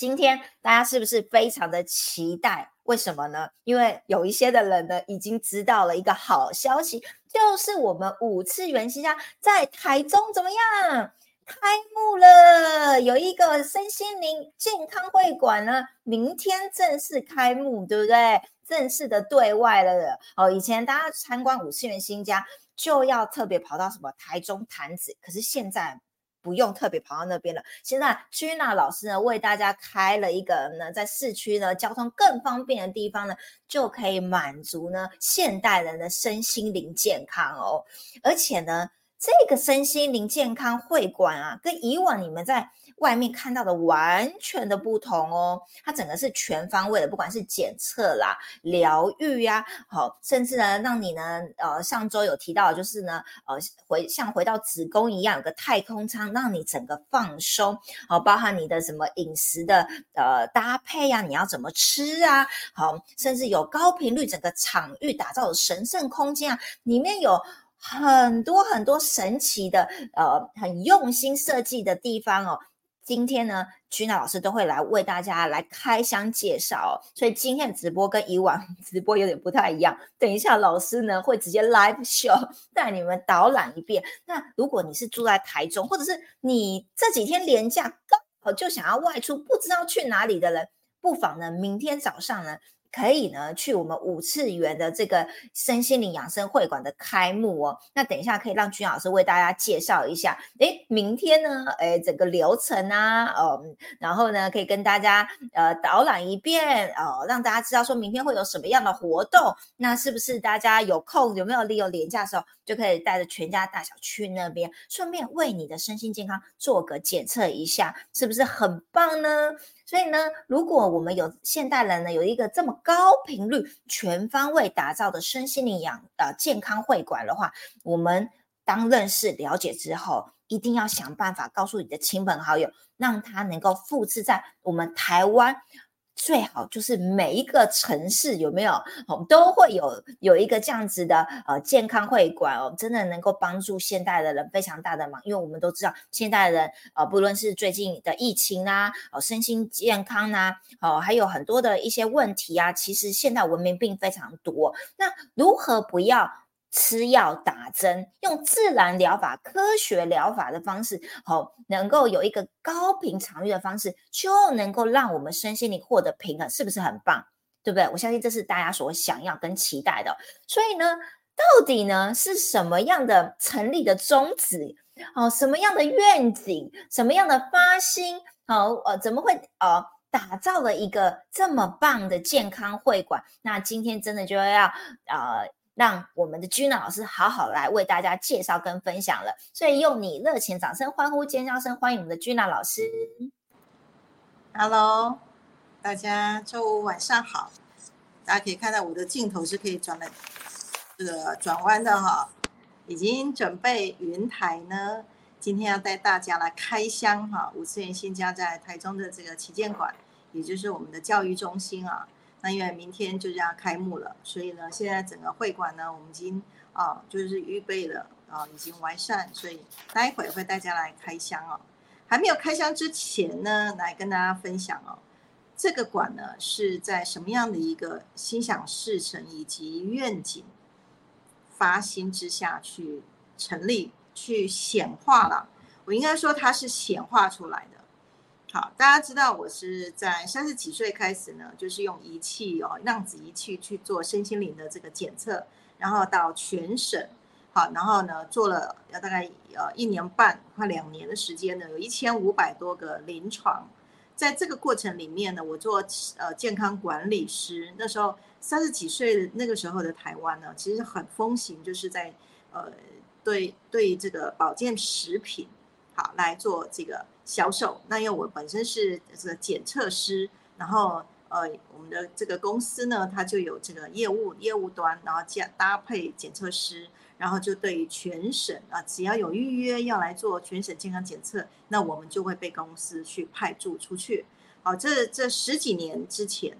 今天大家是不是非常的期待？为什么呢？因为有一些的人呢，已经知道了一个好消息，就是我们五次元新家在台中怎么样开幕了？有一个身心灵健康会馆呢，明天正式开幕，对不对？正式的对外了哦。以前大家参观五次元新家就要特别跑到什么台中潭子，可是现在。不用特别跑到那边了。现在 Gina 老师呢，为大家开了一个呢，在市区呢，交通更方便的地方呢，就可以满足呢现代人的身心灵健康哦。而且呢，这个身心灵健康会馆啊，跟以往你们在外面看到的完全的不同哦，它整个是全方位的，不管是检测啦、疗愈呀，好，甚至呢，让你呢，呃，上周有提到，就是呢，呃，回像回到子宫一样，有个太空舱，让你整个放松，好，包含你的什么饮食的呃搭配呀，你要怎么吃啊，好，甚至有高频率整个场域打造的神圣空间啊，里面有很多很多神奇的，呃，很用心设计的地方哦。今天呢，君娜老师都会来为大家来开箱介绍，所以今天的直播跟以往 直播有点不太一样。等一下，老师呢会直接 live show 带你们导览一遍。那如果你是住在台中，或者是你这几天连假刚好就想要外出，不知道去哪里的人，不妨呢明天早上呢。可以呢，去我们五次元的这个身心灵养生会馆的开幕哦。那等一下可以让君老师为大家介绍一下。诶，明天呢，诶，整个流程啊，嗯，然后呢，可以跟大家呃导览一遍哦，让大家知道说明天会有什么样的活动。那是不是大家有空有没有利用年假的时候，就可以带着全家大小去那边，顺便为你的身心健康做个检测一下，是不是很棒呢？所以呢，如果我们有现代人呢，有一个这么高频率、全方位打造的身心灵养呃健康会馆的话，我们当认识了解之后，一定要想办法告诉你的亲朋好友，让他能够复制在我们台湾。最好就是每一个城市有没有，哦，都会有有一个这样子的呃健康会馆哦，真的能够帮助现代的人非常大的忙，因为我们都知道现代人呃，不论是最近的疫情啊，哦，身心健康啊，哦，还有很多的一些问题啊，其实现代文明病非常多，那如何不要？吃药打针，用自然疗法、科学疗法的方式，好，能够有一个高频场域的方式，就能够让我们身心灵获得平衡，是不是很棒？对不对？我相信这是大家所想要跟期待的。所以呢，到底呢是什么样的成立的宗旨？哦，什么样的愿景？什么样的发心？哦，呃，怎么会呃打造了一个这么棒的健康会馆？那今天真的就要呃。让我们的君娜老师好好来为大家介绍跟分享了，所以用你热情掌声、欢呼尖叫声欢迎我们的君娜老师。Hello，大家周五晚上好。大家可以看到我的镜头是可以转的，这个转弯的哈。已经准备云台呢，今天要带大家来开箱哈。五次元新家在台中的这个旗舰馆，也就是我们的教育中心啊。那因为明天就要开幕了，所以呢，现在整个会馆呢，我们已经啊，就是预备了啊，已经完善，所以待会会大家来开箱哦。还没有开箱之前呢，来跟大家分享哦，这个馆呢是在什么样的一个心想事成以及愿景发心之下去成立、去显化了。我应该说它是显化出来的。好，大家知道我是在三十几岁开始呢，就是用仪器哦，量子仪器去做身心灵的这个检测，然后到全省，好，然后呢做了要大概呃一年半快两年的时间呢，有一千五百多个临床，在这个过程里面呢，我做呃健康管理师，那时候三十几岁那个时候的台湾呢，其实很风行，就是在呃对对这个保健食品好来做这个。销售，那因为我本身是这个检测师，然后呃，我们的这个公司呢，它就有这个业务业务端，然后加搭配检测师，然后就对于全省啊，只要有预约要来做全省健康检测，那我们就会被公司去派驻出去。好，这这十几年之前，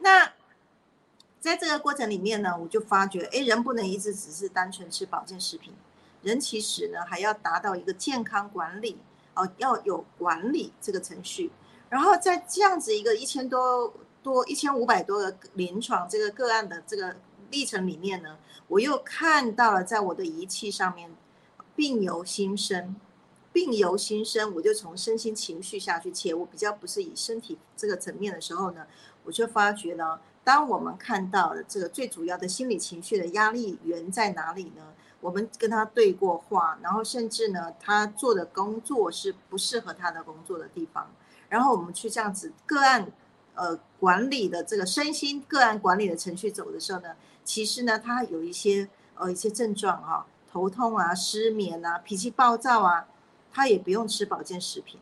那在这个过程里面呢，我就发觉，哎，人不能一直只是单纯吃保健食品，人其实呢还要达到一个健康管理。哦，要有管理这个程序，然后在这样子一个一千多多一千五百多个临床这个个案的这个历程里面呢，我又看到了在我的仪器上面病由心生，病由心生，我就从身心情绪下去切，我比较不是以身体这个层面的时候呢，我就发觉呢，当我们看到了这个最主要的心理情绪的压力源在哪里呢？我们跟他对过话，然后甚至呢，他做的工作是不适合他的工作的地方，然后我们去这样子个案，呃，管理的这个身心个案管理的程序走的时候呢，其实呢，他有一些呃一些症状哈，头痛啊、失眠啊、脾气暴躁啊，他也不用吃保健食品，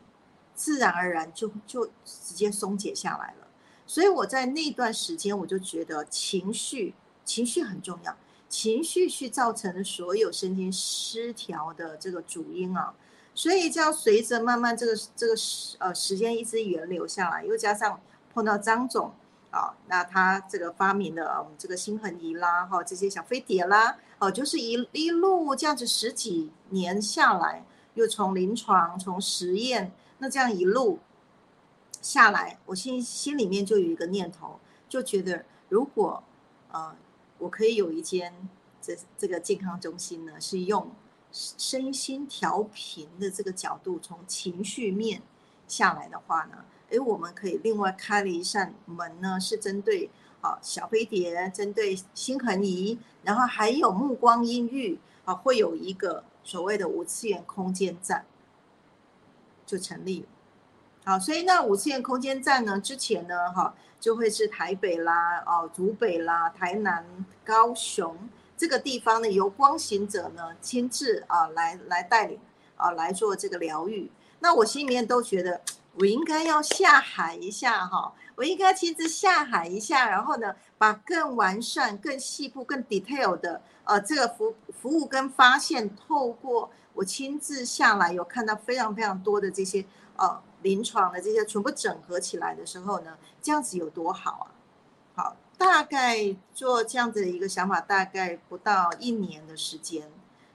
自然而然就就直接松解下来了。所以我在那段时间我就觉得情绪情绪很重要。情绪去造成的所有神经失调的这个主因啊，所以这样随着慢慢这个这个时呃时间一直源流下来，又加上碰到张总啊，那他这个发明的我们这个心恒仪啦，哈这些小飞碟啦，哦就是一一路这样子十几年下来，又从临床从实验，那这样一路下来，我心心里面就有一个念头，就觉得如果呃。我可以有一间这这个健康中心呢，是用身心调频的这个角度，从情绪面下来的话呢，诶，我们可以另外开了一扇门呢，是针对啊小飞碟，针对心恒仪，然后还有目光音域啊，会有一个所谓的五次元空间站就成立。好，所以那五次空间站呢，之前呢，哈。就会是台北啦，哦，竹北啦，台南、高雄这个地方呢，由光行者呢亲自啊来来带领啊来做这个疗愈。那我心里面都觉得，我应该要下海一下哈，我应该亲自下海一下，然后呢，把更完善、更细部、更 detail 的呃这个服服务跟发现，透过我亲自下来，有看到非常非常多的这些呃。临床的这些全部整合起来的时候呢，这样子有多好啊？好，大概做这样子的一个想法，大概不到一年的时间，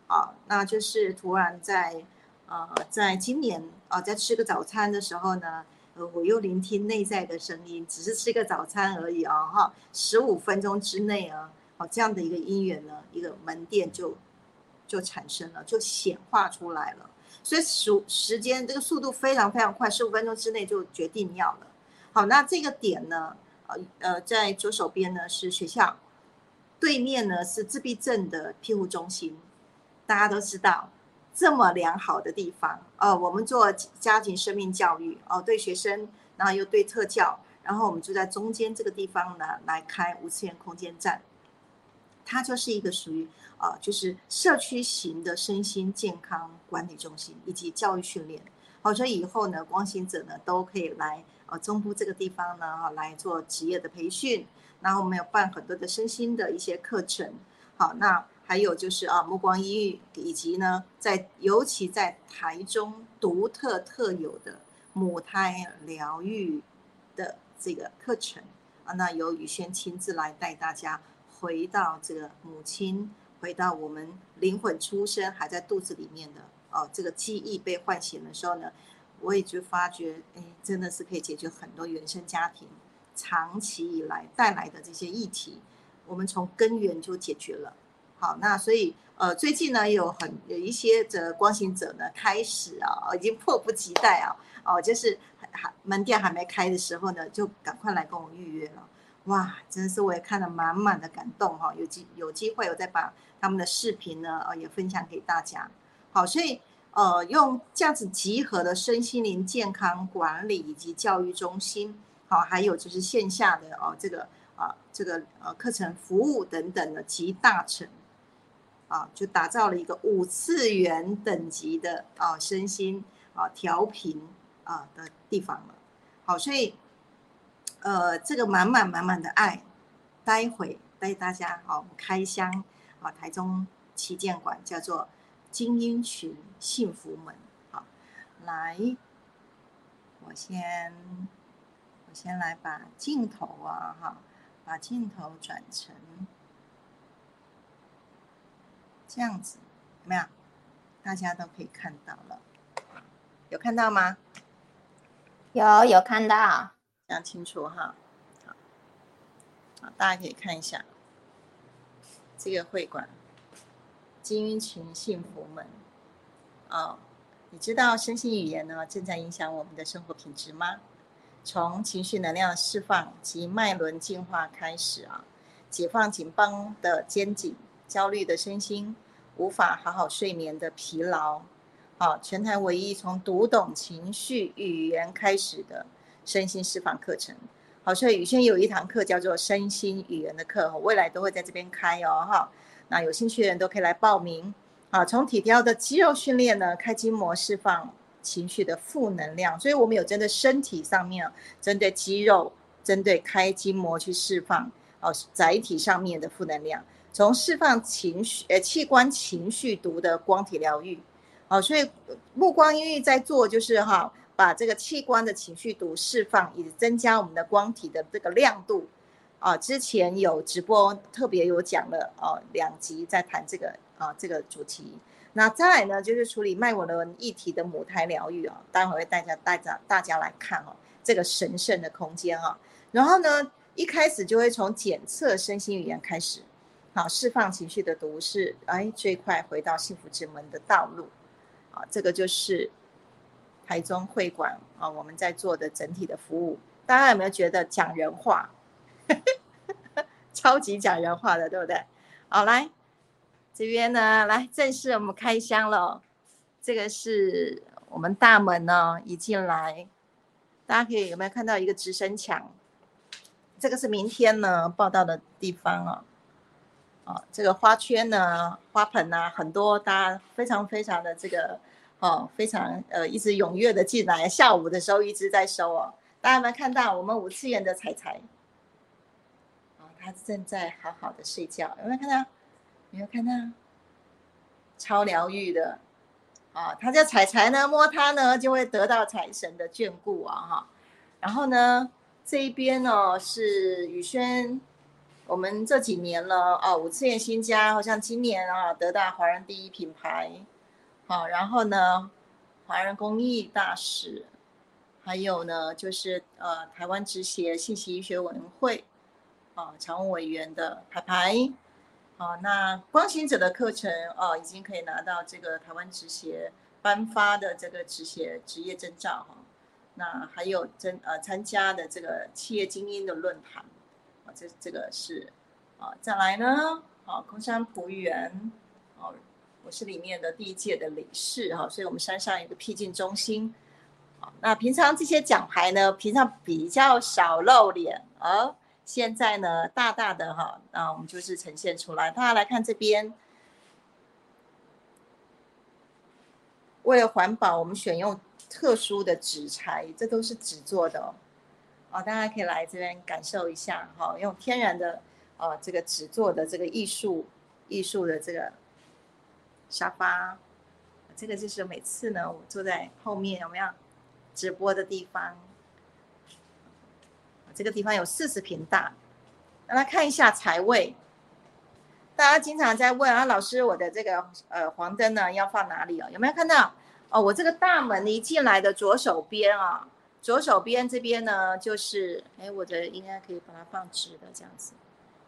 啊，那就是突然在呃，在今年啊，在吃个早餐的时候呢，呃，我又聆听内在的声音，只是吃个早餐而已啊，哈，十五分钟之内啊，好，这样的一个因缘呢，一个门店就就产生了，就显化出来了。所以时时间这个速度非常非常快，十五分钟之内就决定要了。好，那这个点呢，呃呃，在左手边呢是学校，对面呢是自闭症的庇护中心。大家都知道，这么良好的地方，哦，我们做家庭生命教育，哦，对学生，然后又对特教，然后我们就在中间这个地方呢来开五次元空间站，它就是一个属于。啊，就是社区型的身心健康管理中心以及教育训练，好，所以以后呢，光行者呢都可以来呃中部这个地方呢哈来做职业的培训，然后我们有办很多的身心的一些课程，好，那还有就是啊目光医育以及呢在尤其在台中独特特有的母胎疗愈的这个课程。啊，那由宇轩亲自来带大家回到这个母亲。回到我们灵魂出生还在肚子里面的哦，这个记忆被唤醒的时候呢，我也就发觉，哎，真的是可以解决很多原生家庭长期以来带来的这些议题，我们从根源就解决了。好，那所以呃，最近呢有很有一些的光行者呢开始啊，已经迫不及待啊，哦，就是还门店还没开的时候呢，就赶快来跟我预约了。哇，真是我也看了满满的感动哈，有机有机会我再把。他们的视频呢，呃，也分享给大家。好，所以呃，用这样子集合的身心灵健康管理以及教育中心，好，还有就是线下的哦，这个啊，这个呃课程服务等等的集大成，啊，就打造了一个五次元等级的啊身心啊调频啊的地方了。好，所以呃，这个满满满满的爱，待会带大家好开箱。啊，台中旗舰馆叫做精英群幸福门。好，来，我先我先来把镜头啊，哈，把镜头转成这样子，有没有？大家都可以看到了，有看到吗？有有看到，讲清楚哈。好，好，大家可以看一下这个会馆，金运群幸福门。哦，你知道身心语言呢正在影响我们的生活品质吗？从情绪能量释放及脉轮净化开始啊，解放紧绷的肩颈、焦虑的身心、无法好好睡眠的疲劳。好，全台唯一从读懂情绪语言开始的身心释放课程。好，所以宇轩有一堂课叫做身心语言的课，未来都会在这边开哦。哈，那有兴趣的人都可以来报名。好，从体雕的肌肉训练呢，开筋膜释放情绪的负能量。所以我们有针对身体上面，针对肌肉，针对开筋膜去释放哦，载体上面的负能量，从释放情绪呃器官情绪毒的光体疗愈。好，所以目光因为在做，就是哈，把这个器官的情绪毒释放，以增加我们的光体的这个亮度。啊，之前有直播特别有讲了哦，两集在谈这个啊这个主题。那再来呢，就是处理脉轮议题的母胎疗愈啊，待会会带家带着大家来看哦，这个神圣的空间啊。然后呢，一开始就会从检测身心语言开始，好，释放情绪的毒是哎最快回到幸福之门的道路。啊，这个就是台中会馆啊，我们在做的整体的服务，大家有没有觉得讲人话？超级讲人话的，对不对？好，来这边呢，来正式我们开箱了。这个是我们大门呢，一进来，大家可以有没有看到一个直升墙？这个是明天呢报道的地方啊。啊，这个花圈呢，花盆呐，很多，大家非常非常的这个，哦，非常呃，一直踊跃的进来。下午的时候一直在收哦，大家有没有看到我们五次元的彩彩？啊，他正在好好的睡觉，有没有看到？有没有看到？超疗愈的，啊，他叫彩彩呢，摸他呢就会得到财神的眷顾啊哈。然后呢，这一边呢是宇轩。我们这几年了哦，五次元新家好像今年啊得到华人第一品牌，好，然后呢，华人公益大使，还有呢就是呃台湾职协信息医学委员会啊常务委员的牌牌，好，那光行者的课程哦已经可以拿到这个台湾职协颁发的这个职协职业证照哈，那还有真呃参加的这个企业精英的论坛。啊，这这个是，啊，再来呢，啊，空山普园，我是里面的第一届的理事哈，所以我们山上有个僻静中心，那平常这些奖牌呢，平常比较少露脸，而现在呢，大大的哈，那我们就是呈现出来，大家来看这边，为了环保，我们选用特殊的纸材，这都是纸做的哦。哦，大家可以来这边感受一下哈，用天然的哦这个纸做的这个艺术艺术的这个沙发，这个就是每次呢我坐在后面有没有直播的地方？这个地方有四十平大，让大家看一下财位。大家经常在问啊，老师，我的这个呃黄灯呢要放哪里哦？有没有看到？哦，我这个大门一进来的左手边啊。左手边这边呢，就是哎，我的应该可以把它放直的这样子，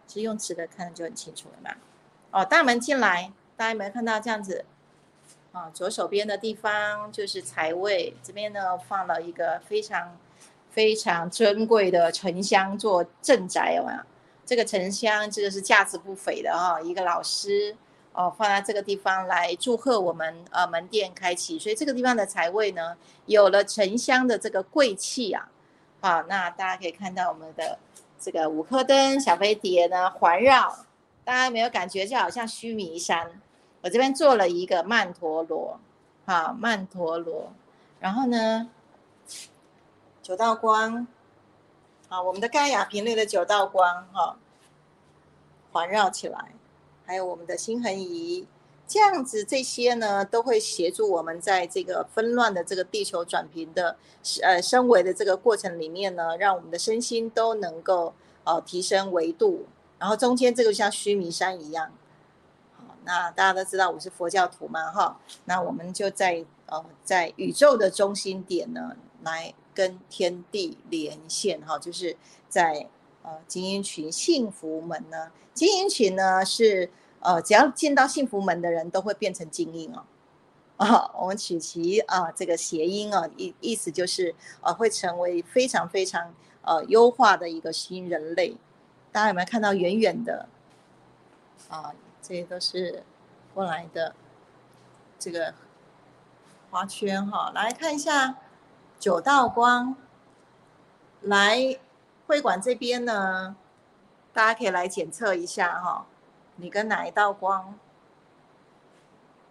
其实用直的看就很清楚了嘛。哦，大门进来，大家有没有看到这样子？啊，左手边的地方就是财位，这边呢放了一个非常非常珍贵的沉香做镇宅，有没有？这个沉香，这个是价值不菲的哈，一个老师。哦，放在这个地方来祝贺我们呃门店开启，所以这个地方的财位呢有了沉香的这个贵气啊，好，那大家可以看到我们的这个五颗灯小飞碟呢环绕，大家有没有感觉就好像须弥山？我这边做了一个曼陀罗，好曼陀罗，然后呢九道光，啊我们的盖亚频率的九道光哈环绕起来。还有我们的心恒仪，这样子这些呢，都会协助我们在这个纷乱的这个地球转频的呃升维的这个过程里面呢，让我们的身心都能够呃提升维度。然后中间这个像须弥山一样，那大家都知道我是佛教徒嘛哈，那我们就在呃在宇宙的中心点呢，来跟天地连线哈，就是在呃精英群幸福门呢。精英群呢是呃只要进到幸福门的人都会变成精英哦。啊，我们取其啊这个谐音啊，意意思就是呃会成为非常非常呃优化的一个新人类。大家有没有看到远远的啊？这些都是过来的这个花圈哈，来看一下九道光。来会馆这边呢，大家可以来检测一下哈，你跟哪一道光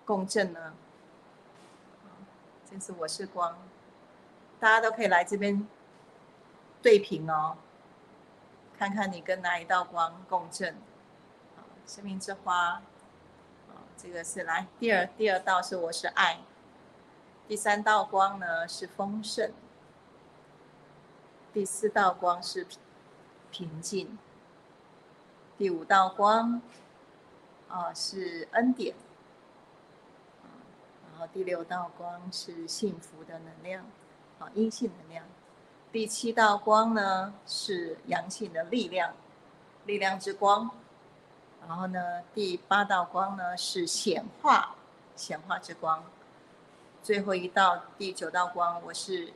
共振呢？这是我是光，大家都可以来这边对屏哦，看看你跟哪一道光共振。生命之花，啊这个是来第二第二道是我是爱，第三道光呢是丰盛，第四道光是平静，第五道光啊是恩典，然后第六道光是幸福的能量，啊阴性能量，第七道光呢是阳性的力量，力量之光。然后呢，第八道光呢是显化，显化之光。最后一道第九道光，我是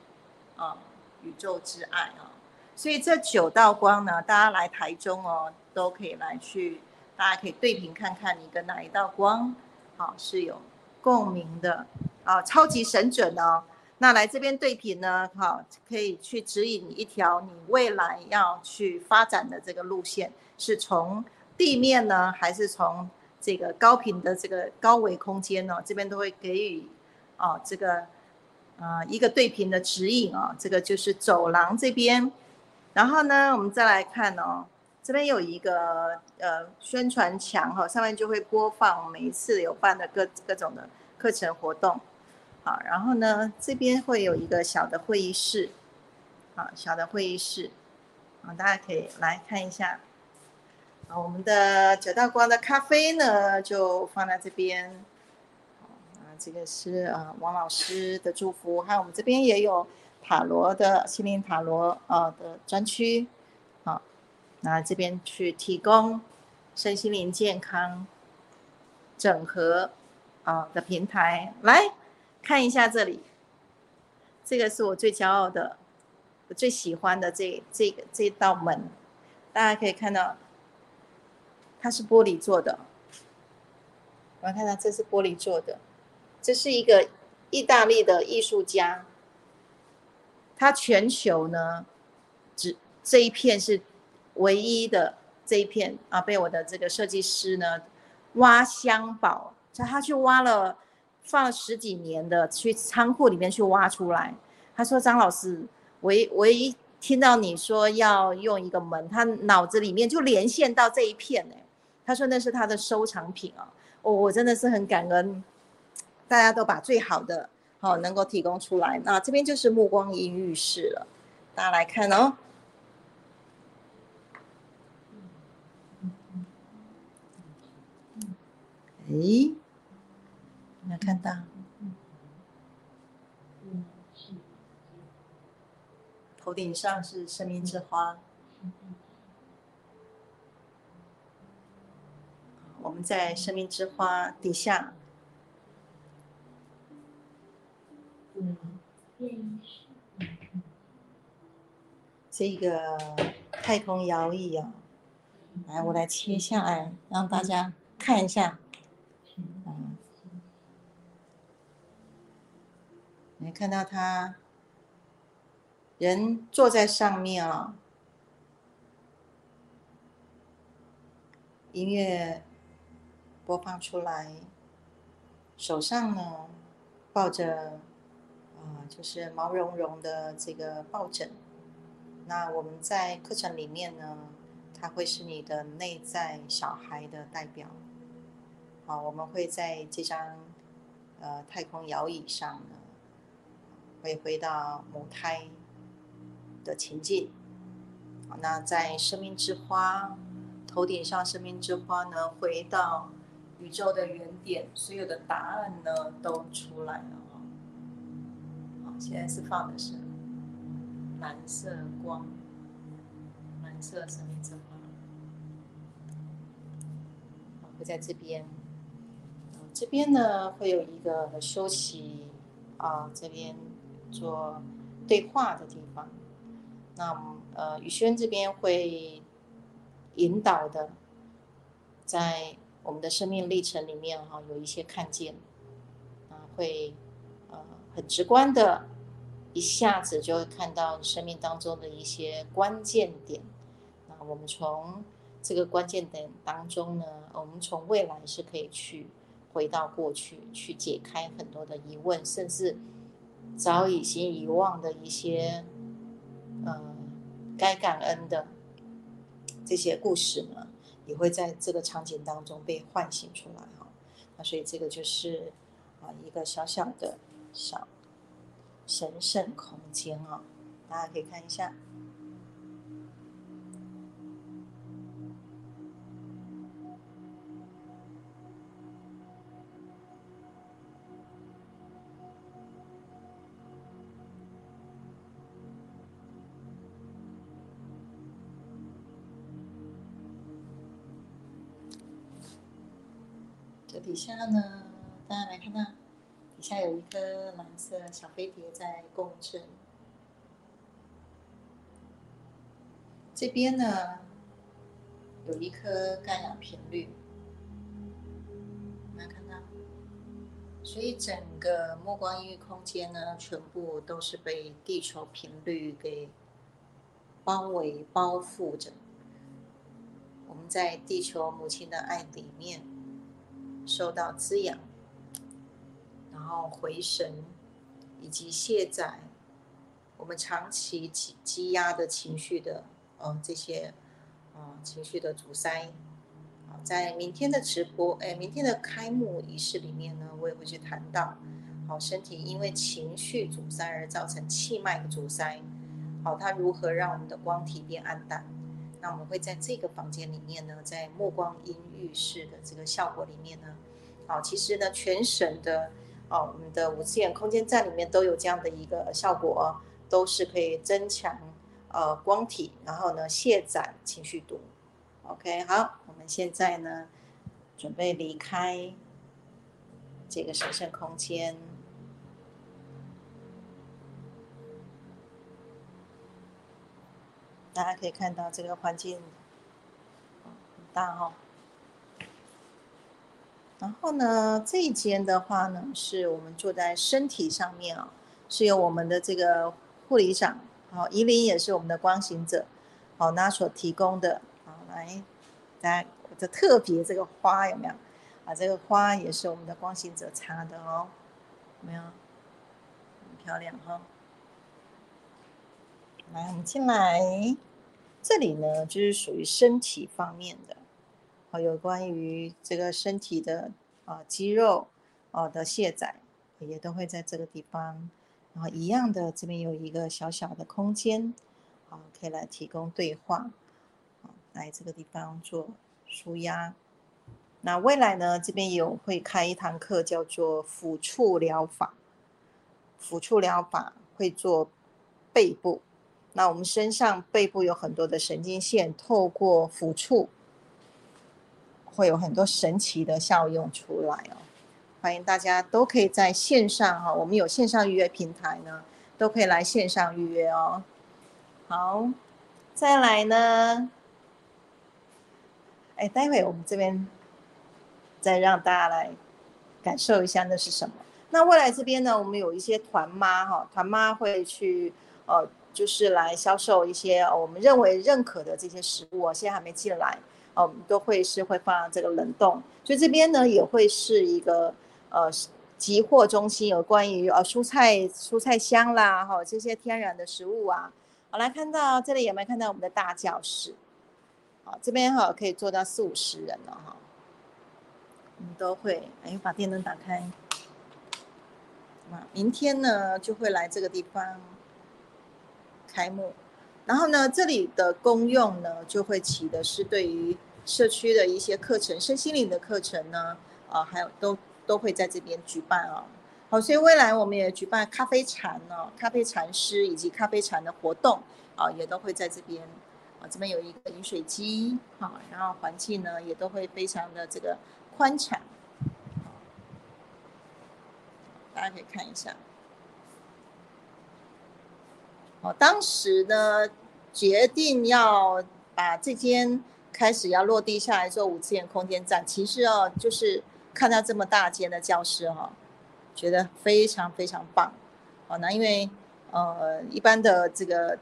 啊宇宙之爱啊。所以这九道光呢，大家来台中哦，都可以来去，大家可以对频看看，你跟哪一道光好是有共鸣的啊，超级神准哦。那来这边对频呢，好可以去指引一条你未来要去发展的这个路线，是从。地面呢，还是从这个高频的这个高维空间呢？这边都会给予啊，这个啊一个对频的指引啊。这个就是走廊这边，然后呢，我们再来看哦，这边有一个呃宣传墙哈，上面就会播放每一次有办的各各种的课程活动，好，然后呢，这边会有一个小的会议室，好，小的会议室，啊，大家可以来看一下。啊，我们的九道光的咖啡呢，就放在这边。啊，这个是啊王老师的祝福，还有我们这边也有塔罗的心灵塔罗啊的专区。好，那这边去提供身心灵健康整合啊的平台，来看一下这里。这个是我最骄傲的，我最喜欢的这这个这道门，大家可以看到。它是玻璃做的，我们看到这是玻璃做的，这是一个意大利的艺术家，他全球呢，只这一片是唯一的这一片啊，被我的这个设计师呢挖香宝，在他去挖了放了十几年的，去仓库里面去挖出来。他说：“张老师，我一我一听到你说要用一个门，他脑子里面就连线到这一片呢。”他说那是他的收藏品啊，我我真的是很感恩，大家都把最好的好能够提供出来。那这边就是目光阴浴室了，大家来看哦。哎，有没有看到？头顶上是生命之花。我们在生命之花底下，这个太空摇椅啊，来，我来切下来，让大家看一下。嗯，你看到他人坐在上面啊，音乐。播放出来，手上呢抱着啊，就是毛茸茸的这个抱枕。那我们在课程里面呢，它会是你的内在小孩的代表。好，我们会在这张呃太空摇椅上呢，会回到母胎的情境。那在生命之花头顶上，生命之花呢，回到。宇宙的原点，所有的答案呢都出来了哈。好，现在是放的是蓝色光，蓝色生命之花，会在这边。这边呢会有一个休息啊，这边做对话的地方。那呃，宇轩这边会引导的，在我们的生命历程里面哈，有一些看见啊，会呃很直观的，一下子就会看到生命当中的一些关键点。那我们从这个关键点当中呢，我们从未来是可以去。回到过去，去解开很多的疑问，甚至早已经遗忘的一些，呃，该感恩的这些故事呢，也会在这个场景当中被唤醒出来哈。那所以这个就是啊一个小小的小神圣空间啊，大家可以看一下。下呢，大家来看到，底下有一颗蓝色小飞碟在共振。这边呢，有一颗干扰频率，大家看到。所以整个目光音域空间呢，全部都是被地球频率给包围包覆着。我们在地球母亲的爱里面。受到滋养，然后回神，以及卸载我们长期积积压的情绪的，呃，这些，呃，情绪的阻塞。好，在明天的直播，哎，明天的开幕仪式里面呢，我也会去谈到，好，身体因为情绪阻塞而造成气脉的阻塞，好，它如何让我们的光体变暗淡？那我们会在这个房间里面呢，在目光阴浴室的这个效果里面呢，好，其实呢，全省的哦，我们的五次元空间站里面都有这样的一个效果，都是可以增强呃光体，然后呢卸载情绪度。OK，好，我们现在呢准备离开这个神圣空间。大家可以看到这个环境很大哈，然后呢，这一间的话呢，是我们坐在身体上面啊，是由我们的这个护理长，好，怡琳也是我们的光行者，好，那所提供的，好，来，大家这特别这个花有没有？啊，这个花也是我们的光行者插的哦，有没有？很漂亮哈，来，我们进来。这里呢，就是属于身体方面的，好，有关于这个身体的啊肌肉啊的卸载，也都会在这个地方。然后一样的，这边有一个小小的空间，好，可以来提供对话，来这个地方做舒压。那未来呢，这边有会开一堂课，叫做抚触疗法。抚触疗法会做背部。那我们身上背部有很多的神经线，透过抚触，会有很多神奇的效用出来哦。欢迎大家都可以在线上哈，我们有线上预约平台呢，都可以来线上预约哦。好，再来呢，哎，待会我们这边再让大家来感受一下那是什么。那未来这边呢，我们有一些团妈哈，团妈会去呃。就是来销售一些我们认为认可的这些食物，现在还没进来，哦，我们都会是会放这个冷冻，所以这边呢也会是一个呃集货中心，有关于呃蔬菜蔬菜箱啦，哈这些天然的食物啊，好来看到这里有没有看到我们的大教室？好，这边哈可以做到四五十人了哈，我们都会哎把电灯打开，那明天呢就会来这个地方。开幕，然后呢，这里的功用呢，就会起的是对于社区的一些课程、身心灵的课程呢，啊，还有都都会在这边举办啊。好，所以未来我们也举办咖啡禅呢，咖啡禅师以及咖啡禅的活动啊，也都会在这边啊，这边有一个饮水机啊，然后环境呢也都会非常的这个宽敞，大家可以看一下。哦，当时呢决定要把这间开始要落地下来做五次元空间站，其实哦就是看到这么大间的教室哈。觉得非常非常棒，好，那因为呃一般的这个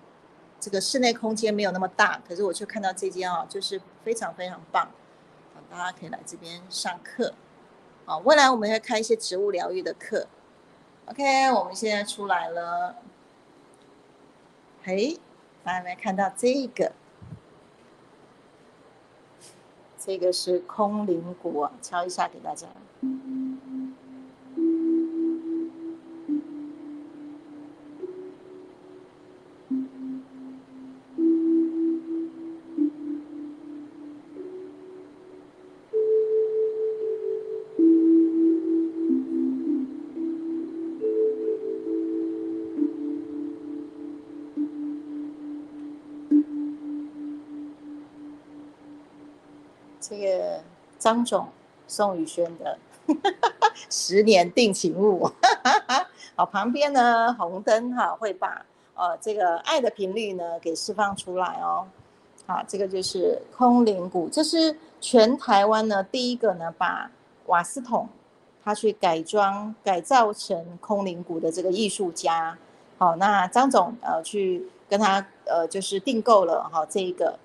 这个室内空间没有那么大，可是我却看到这间啊，就是非常非常棒，大家可以来这边上课，好，未来我们会开一些植物疗愈的课，OK，我们现在出来了，嘿，大家没看到这个，这个是空灵鼓，敲一下给大家。张总宋宇轩的 十年定情物，好，旁边呢红灯哈会把呃这个爱的频率呢给释放出来哦，好，这个就是空灵鼓，这是全台湾呢第一个呢把瓦斯桶他去改装改造成空灵鼓的这个艺术家，好，那张总呃去跟他呃就是订购了哈这一个。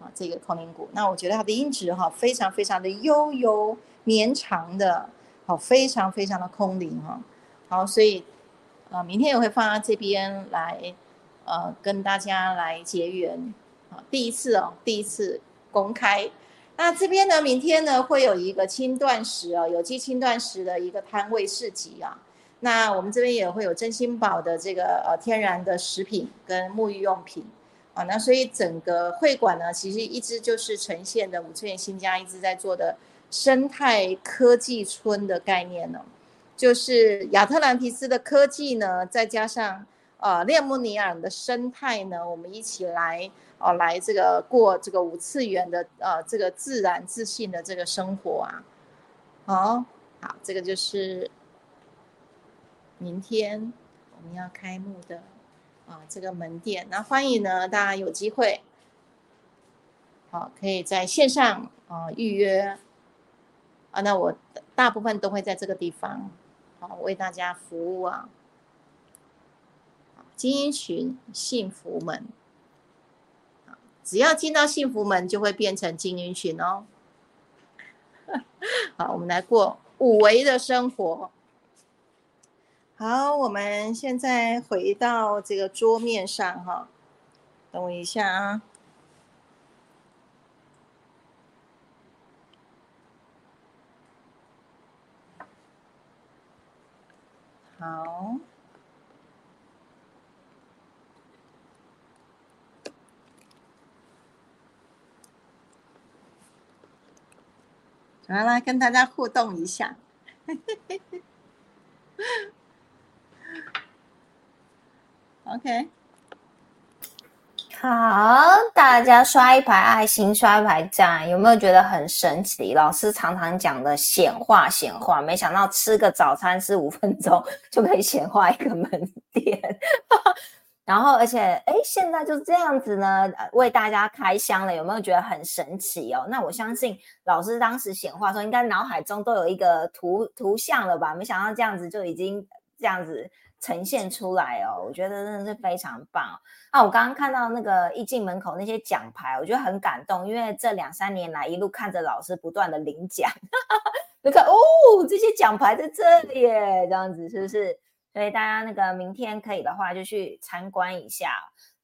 啊，这个空灵鼓，那我觉得它的音质哈，非常非常的悠悠绵长的，好，非常非常的空灵哈。好，所以呃，明天也会放在这边来，呃，跟大家来结缘。好，第一次哦，第一次公开。那这边呢，明天呢会有一个轻断食啊，有机轻断食的一个摊位市集啊。那我们这边也会有真心宝的这个呃天然的食品跟沐浴用品。啊，那所以整个会馆呢，其实一直就是呈现的五次元新家一直在做的生态科技村的概念呢，就是亚特兰提斯的科技呢，再加上呃列姆尼尔的生态呢，我们一起来哦来这个过这个五次元的呃这个自然自信的这个生活啊，好，好，这个就是明天我们要开幕的。啊，这个门店，那欢迎呢，大家有机会，好，可以在线上啊预约，啊，那我大部分都会在这个地方，好为大家服务啊。精英群幸福门，只要进到幸福门，就会变成精英群哦。好，我们来过五维的生活。好，我们现在回到这个桌面上哈，等我一下啊。好，来来跟大家互动一下。OK，好，大家刷一排爱心，刷一排赞，有没有觉得很神奇？老师常常讲的显化，显化，没想到吃个早餐吃五分钟就可以显化一个门店，然后而且哎，现在就这样子呢，为大家开箱了，有没有觉得很神奇哦？那我相信老师当时显化的时候，应该脑海中都有一个图图像了吧？没想到这样子就已经这样子。呈现出来哦，我觉得真的是非常棒啊！我刚刚看到那个一进门口那些奖牌，我觉得很感动，因为这两三年来一路看着老师不断的领奖，你看哦，这些奖牌在这里耶，这样子是不是？所以大家那个明天可以的话就去参观一下。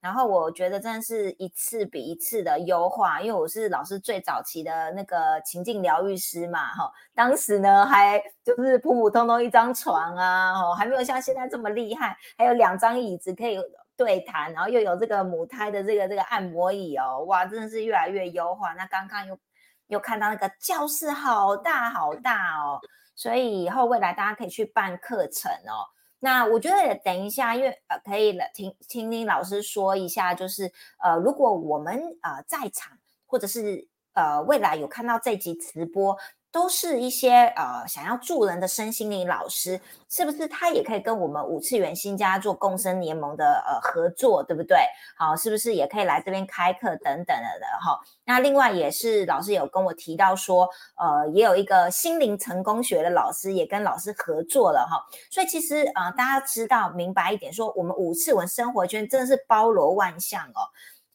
然后我觉得真的是一次比一次的优化，因为我是老师最早期的那个情境疗愈师嘛，哈，当时呢还就是普普通通一张床啊，哦，还没有像现在这么厉害，还有两张椅子可以对谈，然后又有这个母胎的这个这个按摩椅哦，哇，真的是越来越优化。那刚刚又又看到那个教室好大好大哦，所以以后未来大家可以去办课程哦。那我觉得等一下，因为呃，可以听听听老师说一下，就是呃，如果我们呃在场，或者是呃未来有看到这集直播。都是一些呃想要助人的身心灵老师，是不是他也可以跟我们五次元新家做共生联盟的呃合作，对不对？好，是不是也可以来这边开课等等的的哈？那另外也是老师有跟我提到说，呃，也有一个心灵成功学的老师也跟老师合作了哈。所以其实呃大家知道明白一点，说我们五次元生活圈真的是包罗万象哦。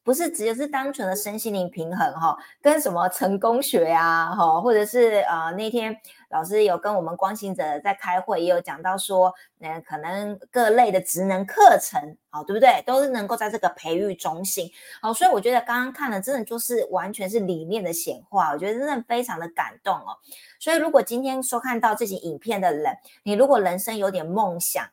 不是只是单纯的身心灵平衡哈，跟什么成功学啊哈，或者是呃那天老师有跟我们光行者在开会，也有讲到说，呃可能各类的职能课程，好对不对？都是能够在这个培育中心，好，所以我觉得刚刚看的真的就是完全是理念的显化，我觉得真的非常的感动哦。所以如果今天收看到这集影片的人，你如果人生有点梦想。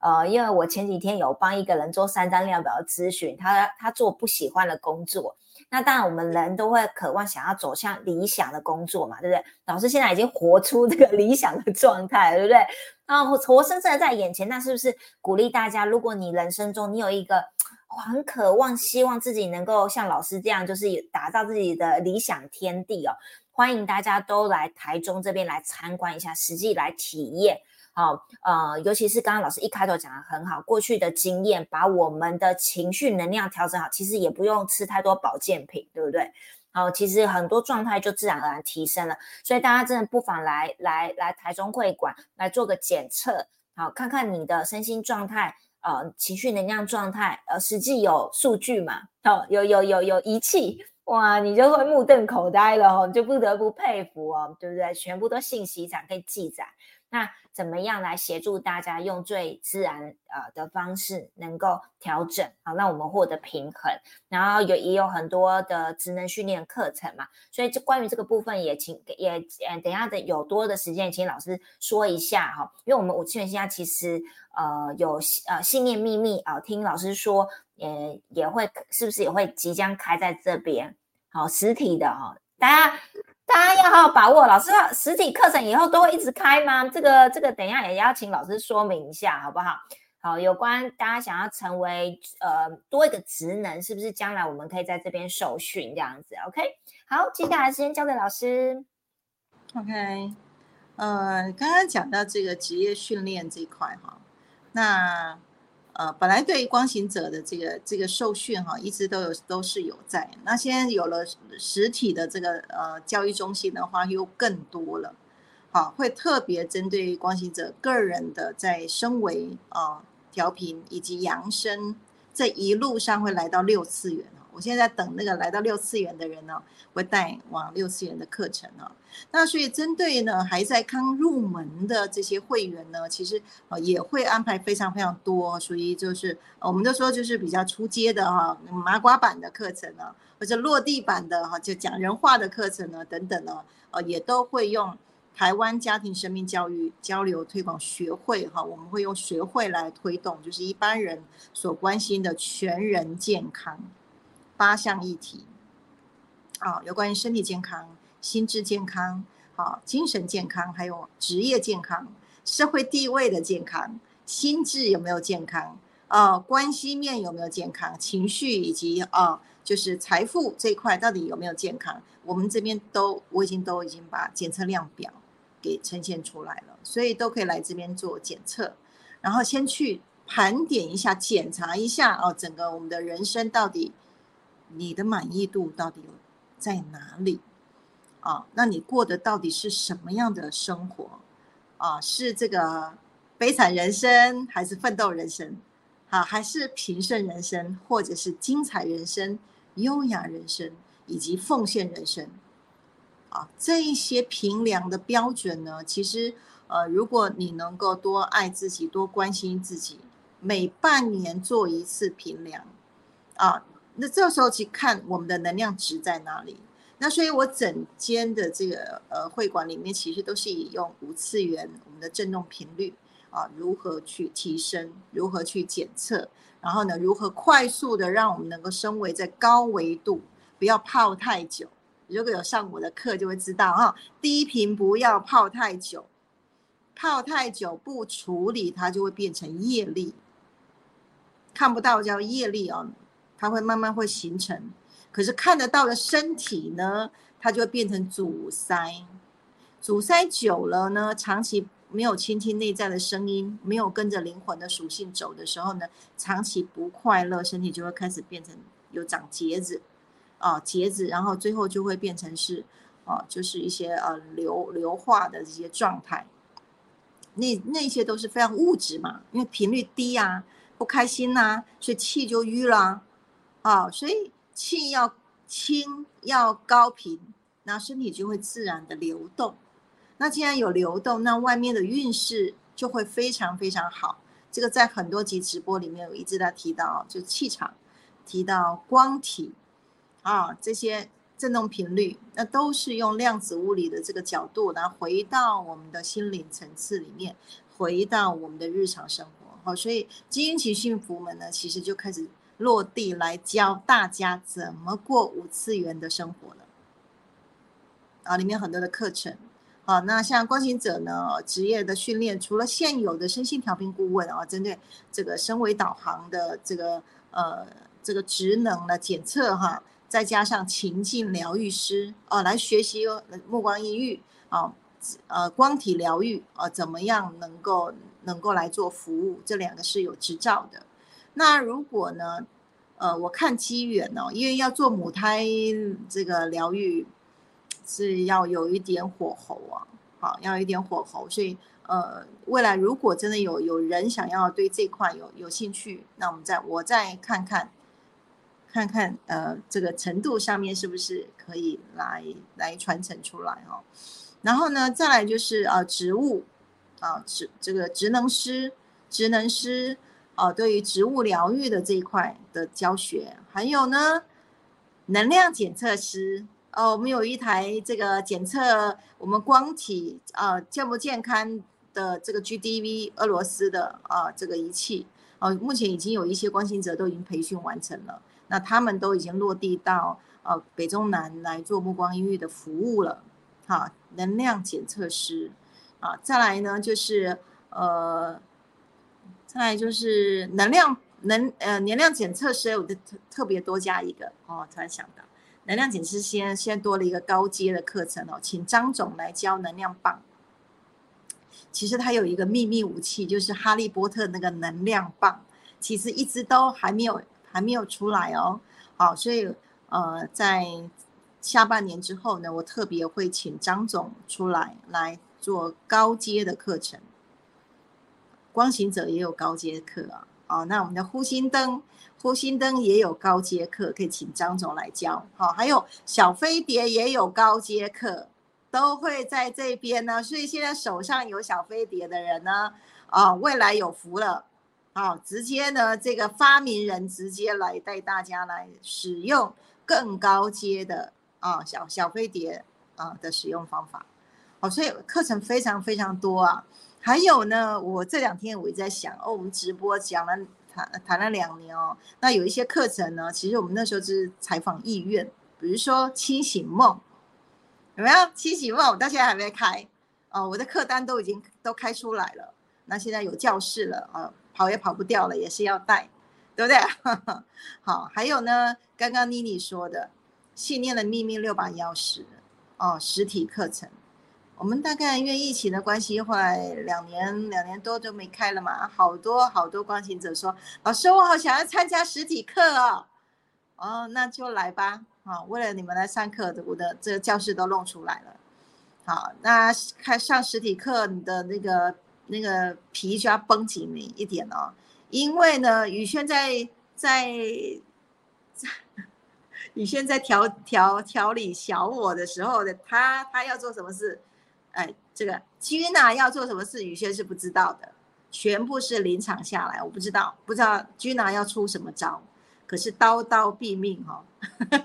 呃，因为我前几天有帮一个人做三张量表的咨询，他他做不喜欢的工作，那当然我们人都会渴望想要走向理想的工作嘛，对不对？老师现在已经活出这个理想的状态，对不对？然后活生生的在眼前，那是不是鼓励大家？如果你人生中你有一个很渴望、希望自己能够像老师这样，就是打造自己的理想天地哦，欢迎大家都来台中这边来参观一下，实际来体验。好，呃，尤其是刚刚老师一开头讲的很好，过去的经验把我们的情绪能量调整好，其实也不用吃太多保健品，对不对？好，其实很多状态就自然而然提升了，所以大家真的不妨来来来台中会馆来做个检测，好，看看你的身心状态，呃，情绪能量状态，呃，实际有数据嘛？哦，有有有有仪器，哇，你就会目瞪口呆了哦，就不得不佩服哦，对不对？全部都信息场可以记载。那怎么样来协助大家用最自然呃的方式能够调整好，让我们获得平衡。然后有也有很多的职能训练课程嘛，所以就关于这个部分也请也呃等下的有多的时间，请老师说一下哈。因为我们五七元现在其实呃有呃信念秘密啊，听老师说也也会是不是也会即将开在这边好实体的哈，大家。大家要好好把握，老师实体课程以后都会一直开吗？这个这个，等一下也要请老师说明一下，好不好？好，有关大家想要成为呃多一个职能，是不是将来我们可以在这边受训这样子？OK，好，接下来时间交给老师。OK，呃，刚刚讲到这个职业训练这块哈，那。呃，本来对光行者的这个这个受训哈，一直都有都是有在。那现在有了实体的这个呃教育中心的话，又更多了。好，会特别针对光行者个人的在升维啊调频以及扬声这一路上会来到六次元。我现在等那个来到六次元的人呢，会带往六次元的课程呢。那所以针对呢还在刚入门的这些会员呢，其实呃也会安排非常非常多，属于就是我们都说就是比较出街的哈麻瓜版的课程呢，或者落地版的哈就讲人话的课程呢等等呢，呃也都会用台湾家庭生命教育交流推广学会哈，我们会用学会来推动，就是一般人所关心的全人健康。八项议题，啊，有关于身体健康、心智健康、啊，精神健康，还有职业健康、社会地位的健康、心智有没有健康，啊，关系面有没有健康，情绪以及啊，就是财富这一块到底有没有健康，我们这边都我已经都已经把检测量表给呈现出来了，所以都可以来这边做检测，然后先去盘点一下、检查一下哦，整个我们的人生到底。你的满意度到底有在哪里？啊，那你过的到底是什么样的生活？啊，是这个悲惨人生，还是奋斗人生？啊，还是平顺人生，或者是精彩人生、优雅人生以及奉献人生？啊，这一些评量的标准呢？其实，呃，如果你能够多爱自己，多关心自己，每半年做一次评量，啊。那这时候去看我们的能量值在哪里？那所以我整间的这个呃会馆里面，其实都是以用五次元我们的振动频率啊，如何去提升，如何去检测，然后呢，如何快速的让我们能够升维在高维度，不要泡太久。如果有上我的课就会知道啊，低频不要泡太久，泡太久不处理，它就会变成业力。看不到叫业力哦，它会慢慢会形成。可是看得到的身体呢，它就会变成阻塞。阻塞久了呢，长期没有倾听内在的声音，没有跟着灵魂的属性走的时候呢，长期不快乐，身体就会开始变成有长结子，啊结子，然后最后就会变成是，啊就是一些呃硫硫化的这些状态。那那些都是非常物质嘛，因为频率低啊，不开心呐，所以气就淤了，啊所以气要轻要高频，那身体就会自然的流动。那既然有流动，那外面的运势就会非常非常好。这个在很多集直播里面，我一直在提到，就气场，提到光体，啊，这些振动频率，那都是用量子物理的这个角度然后回到我们的心灵层次里面，回到我们的日常生活。好，所以基因奇训福门呢，其实就开始落地来教大家怎么过五次元的生活了。啊，里面很多的课程。好，那像光行者呢，职业的训练，除了现有的身心调频顾问啊，针对这个身维导航的这个呃这个职能的检测哈，再加上情境疗愈师啊，来学习目光阴郁啊，呃光体疗愈啊，怎么样能够能够来做服务？这两个是有执照的。那如果呢，呃，我看机缘哦，因为要做母胎这个疗愈。是要有一点火候啊，好，要有一点火候，所以呃，未来如果真的有有人想要对这块有有兴趣，那我们再我再看看，看看呃这个程度上面是不是可以来来传承出来哦。然后呢，再来就是呃植物啊职这个职能师职能师啊，对于植物疗愈的这一块的教学，还有呢能量检测师。哦，我们有一台这个检测我们光体啊健不健康的这个 GDV 俄罗斯的啊这个仪器哦，目前已经有一些关心者都已经培训完成了，那他们都已经落地到呃北中南来做目光音域的服务了。好，能量检测师啊，再来呢就是呃，再来就是能量能呃能量检测师，我就特特别多加一个哦，突然想到。能量检测现现在多了一个高阶的课程哦，请张总来教能量棒。其实他有一个秘密武器，就是哈利波特那个能量棒，其实一直都还没有还没有出来哦。好，所以呃，在下半年之后呢，我特别会请张总出来来做高阶的课程。光行者也有高阶课啊。哦，那我们的呼吸灯。呼吸灯也有高阶课，可以请张总来教。好，还有小飞碟也有高阶课，都会在这边呢。所以现在手上有小飞碟的人呢，啊，未来有福了。好，直接呢，这个发明人直接来带大家来使用更高阶的啊小小飞碟啊的使用方法。好，所以课程非常非常多啊。还有呢，我这两天我也在想，哦，我们直播讲了。谈谈了两年哦，那有一些课程呢，其实我们那时候就是采访意愿，比如说清醒梦，有没有清醒梦？我到现在还没开哦，我的课单都已经都开出来了，那现在有教室了啊，跑也跑不掉了，也是要带，对不对？好，还有呢，刚刚妮妮说的信念的秘密六把钥匙哦，实体课程。我们大概因为疫情的关系，后来两年两年多都没开了嘛，好多好多光行者说：“老师，我好想要参加实体课哦。”哦，那就来吧，啊，为了你们来上课，我的这个教室都弄出来了。好，那开上实体课，你的那个那个皮就要绷紧一点哦，因为呢，宇轩在在在。宇轩在调调调理小我的时候的他，他要做什么事？哎，这个 Gina 要做什么事？宇轩是不知道的，全部是临场下来，我不知道，不知道 Gina 要出什么招，可是刀刀毙命哈，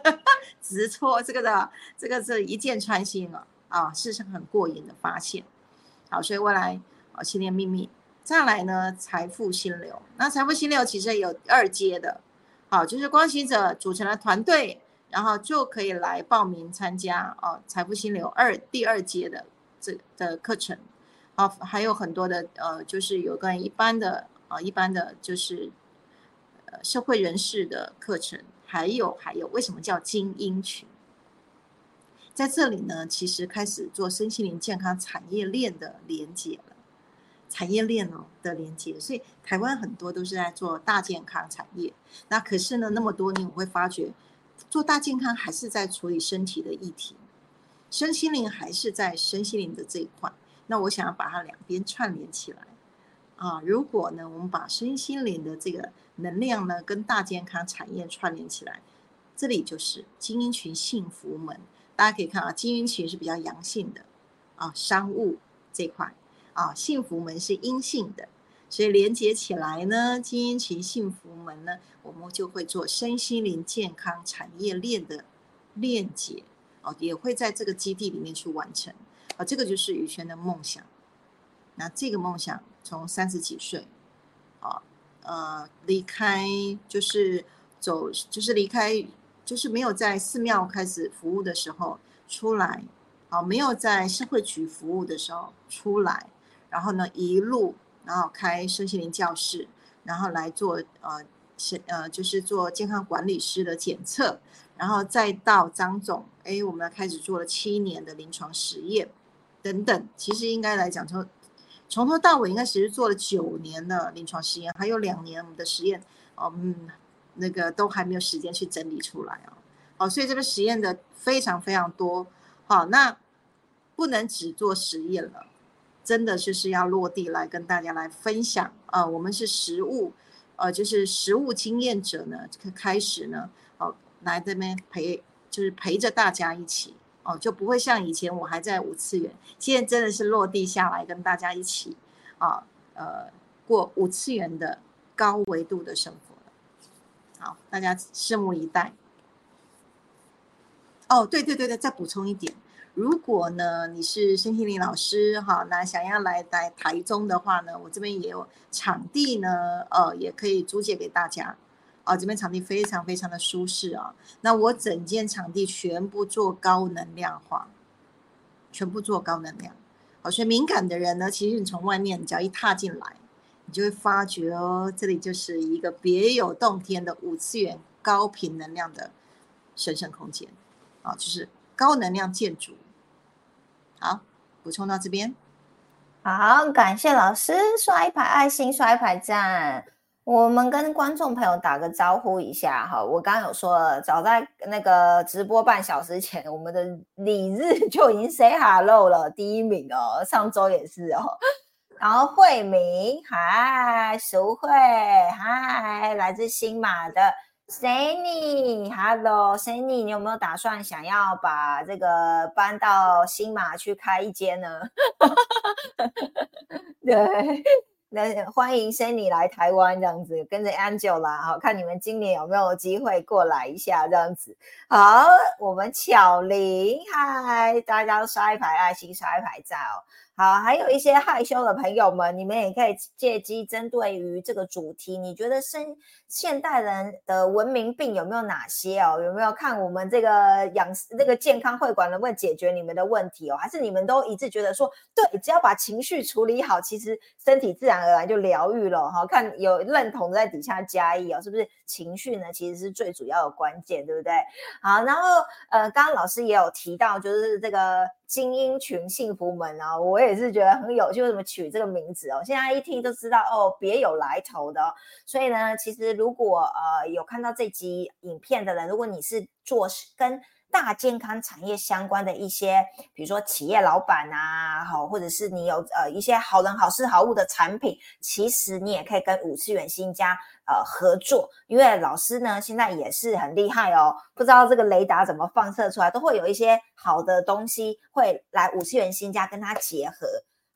直戳这个的，这个是一箭穿心了啊，是很过瘾的发现。好，所以未来啊，信念秘密，再来呢，财富心流。那财富心流其实有二阶的，好，就是光行者组成了团队，然后就可以来报名参加哦，财富心流二第二阶的。这的课程，啊，还有很多的呃，就是有关一般的啊，一般的就是呃社会人士的课程，还有还有为什么叫精英群？在这里呢，其实开始做身心灵健康产业链的连接了，产业链哦的连接，所以台湾很多都是在做大健康产业。那可是呢，那么多年我会发觉，做大健康还是在处理身体的议题，身心灵还是在身心灵的这一块。那我想要把它两边串联起来啊！如果呢，我们把身心灵的这个能量呢，跟大健康产业串联起来，这里就是精英群幸福门。大家可以看啊，精英群是比较阳性的啊，商务这块啊，幸福门是阴性的，所以连接起来呢，精英群幸福门呢，我们就会做身心灵健康产业链的链接也会在这个基地里面去完成啊，这个就是宇轩的梦想。那这个梦想从三十几岁啊，呃，离开就是走，就是离开。就是没有在寺庙开始服务的时候出来，啊，没有在社会局服务的时候出来，然后呢一路，然后开身心灵教室，然后来做呃，是呃，就是做健康管理师的检测，然后再到张总，哎，我们开始做了七年的临床实验，等等，其实应该来讲从从头到尾应该其实做了九年的临床实验，还有两年我们的实验，嗯。那个都还没有时间去整理出来哦，好，所以这个实验的非常非常多，好，那不能只做实验了，真的就是要落地来跟大家来分享啊，我们是实物，呃，就是实物经验者呢，开始呢，哦，来这边陪，就是陪着大家一起，哦，就不会像以前我还在五次元，现在真的是落地下来跟大家一起，啊，呃，过五次元的高维度的生活。好，大家拭目以待。哦，对对对对，再补充一点，如果呢你是申心林老师哈，那想要来来台中的话呢，我这边也有场地呢，呃，也可以租借给大家。哦，这边场地非常非常的舒适啊。那我整间场地全部做高能量化，全部做高能量。好，所以敏感的人呢，其实你从外面只要一踏进来。你就会发觉哦，这里就是一个别有洞天的五次元高频能量的神圣空间，啊，就是高能量建筑。补充到这边。好，感谢老师刷一排爱心，刷一排赞。我们跟观众朋友打个招呼一下哈，我刚刚有说了，早在那个直播半小时前，我们的李日就已经 say hello 了，第一名哦，上周也是哦。然后慧明，嗨，淑慧，嗨，来自新马的 Sunny，Hello，Sunny，你有没有打算想要把这个搬到新马去开一间呢？对。那欢迎 Sunny 来台湾这样子，跟着 Angel 啦，好看你们今年有没有机会过来一下这样子。好，我们巧玲，嗨，大家都刷一排爱心，刷一排赞哦。好，还有一些害羞的朋友们，你们也可以借机针对于这个主题，你觉得生现代人的文明病有没有哪些哦？有没有看我们这个养这个健康会馆能不能解决你们的问题哦？还是你们都一致觉得说，对，只要把情绪处理好，其实身体自然而然就疗愈了哈？看有认同在底下加一哦，是不是情绪呢？其实是最主要的关键，对不对？好，然后呃，刚刚老师也有提到，就是这个。精英群幸福门啊，我也是觉得很有趣，为什么取这个名字哦？现在一听就知道哦，别有来头的。所以呢，其实如果呃有看到这集影片的人，如果你是做跟大健康产业相关的一些，比如说企业老板啊，好，或者是你有呃一些好人好事好物的产品，其实你也可以跟五次元新家。呃，合作，因为老师呢现在也是很厉害哦，不知道这个雷达怎么放射出来，都会有一些好的东西会来五次元新家跟它结合，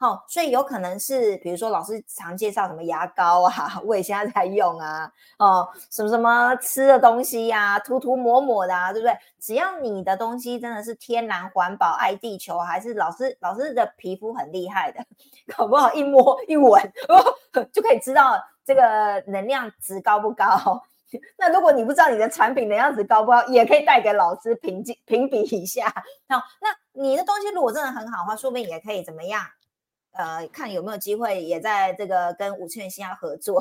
哦，所以有可能是比如说老师常介绍什么牙膏啊，我也现在在用啊，哦，什么什么吃的东西呀，涂涂抹抹的，啊，对不对？只要你的东西真的是天然环保、爱地球，还是老师老师的皮肤很厉害的，搞不好一摸一闻哦 就可以知道。这个能量值高不高？那如果你不知道你的产品能量值高不高，也可以带给老师评评比一下。好，那你的东西如果真的很好的话，说不定也可以怎么样？呃，看有没有机会也在这个跟五次元星耀合作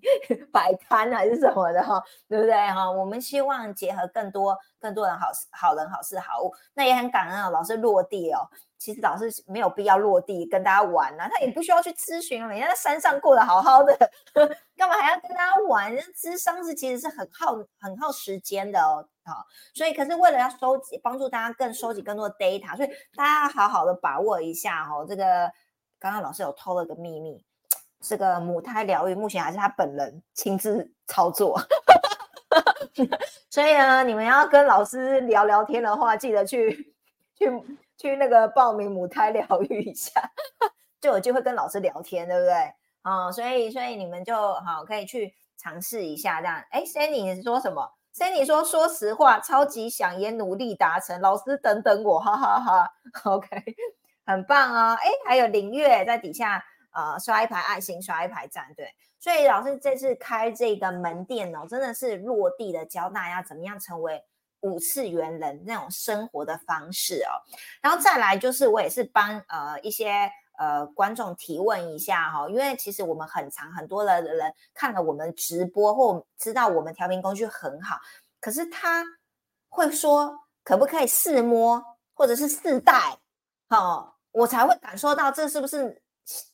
摆摊还是什么的哈，对不对哈？我们希望结合更多更多人好事好人好事好物，那也很感恩啊，老师落地哦。其实老师没有必要落地跟大家玩呐，他也不需要去咨询，每天在山上过得好好的，干嘛还要跟大家玩？咨商是其实是很耗很耗时间的哦，好，所以可是为了要收集，帮助大家更收集更多的 data，所以大家好好的把握一下哦，这个。刚刚老师有偷了个秘密，这个母胎疗愈目前还是他本人亲自操作，所以呢，你们要跟老师聊聊天的话，记得去去去那个报名母胎疗愈一下，就有机会跟老师聊天，对不对？啊，所以所以你们就好可以去尝试一下这样。哎，Sandy 你说什么？Sandy 说说实话，超级想也努力达成，老师等等我，哈哈哈。OK。很棒哦，哎，还有林月在底下，呃，刷一排爱心，刷一排赞，对。所以老师这次开这个门店哦，真的是落地的教大家怎么样成为五次元人那种生活的方式哦。然后再来就是我也是帮呃一些呃观众提问一下哈，因为其实我们很长很多的人看了我们直播或知道我们调频工具很好，可是他会说可不可以试摸或者是试戴，哦。我才会感受到这是不是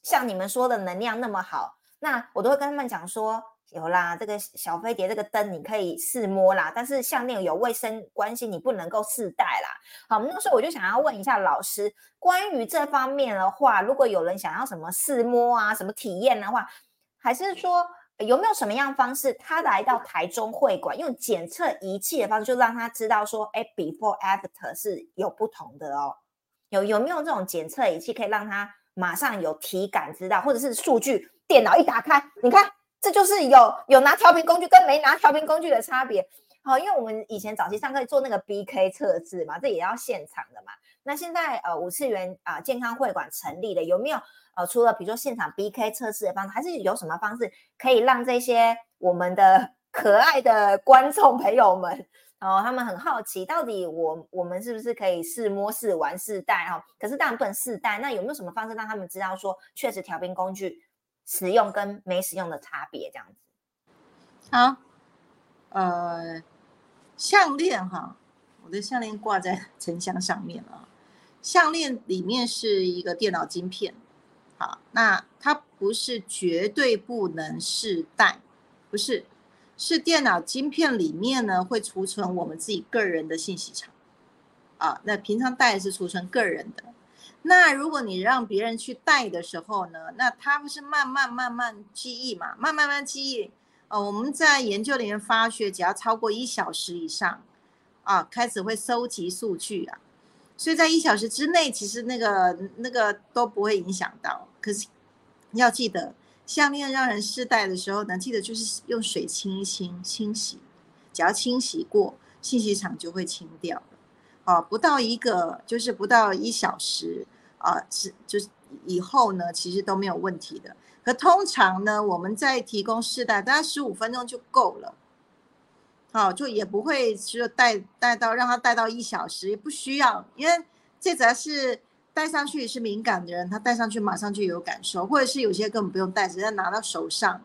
像你们说的能量那么好？那我都会跟他们讲说，有啦，这个小飞碟这个灯你可以试摸啦，但是项链有卫生关系，你不能够试戴啦。好，那时候我就想要问一下老师，关于这方面的话，如果有人想要什么试摸啊，什么体验的话，还是说有没有什么样方式，他来到台中会馆用检测仪器的方式，就让他知道说，哎，before after 是有不同的哦。有有没有这种检测仪器可以让他马上有体感知道，或者是数据电脑一打开，你看这就是有有拿调频工具跟没拿调频工具的差别。好，因为我们以前早期上课做那个 BK 测试嘛，这也要现场的嘛。那现在呃五次元啊健康会馆成立的，有没有呃除了比如说现场 BK 测试的方式，还是有什么方式可以让这些我们的 可爱的观众朋友们？哦，他们很好奇，到底我我们是不是可以试摸、试玩、试戴哈？可是当然不能试戴，那有没有什么方式让他们知道说，确实调频工具使用跟没使用的差别这样子？好，呃，项链哈，我的项链挂在 沉香上面了。项链里面是一个电脑晶片，好，那它不是绝对不能试戴，不是。是电脑晶片里面呢会储存我们自己个人的信息场，啊，那平常带是储存个人的。那如果你让别人去带的时候呢，那他不是慢慢慢慢记忆嘛，慢慢慢记忆。呃，我们在研究里面发觉，只要超过一小时以上，啊，开始会收集数据啊，所以在一小时之内，其实那个那个都不会影响到。可是要记得。项链让人试戴的时候呢，记得就是用水清一清清洗，只要清洗过，信息场就会清掉了。啊，不到一个就是不到一小时啊，是就是以后呢，其实都没有问题的。可通常呢，我们在提供试戴，大概十五分钟就够了。好，就也不会说戴戴到让他戴到一小时，也不需要，因为这主要是。戴上去是敏感的人，他戴上去马上就有感受，或者是有些根本不用戴，直接拿到手上，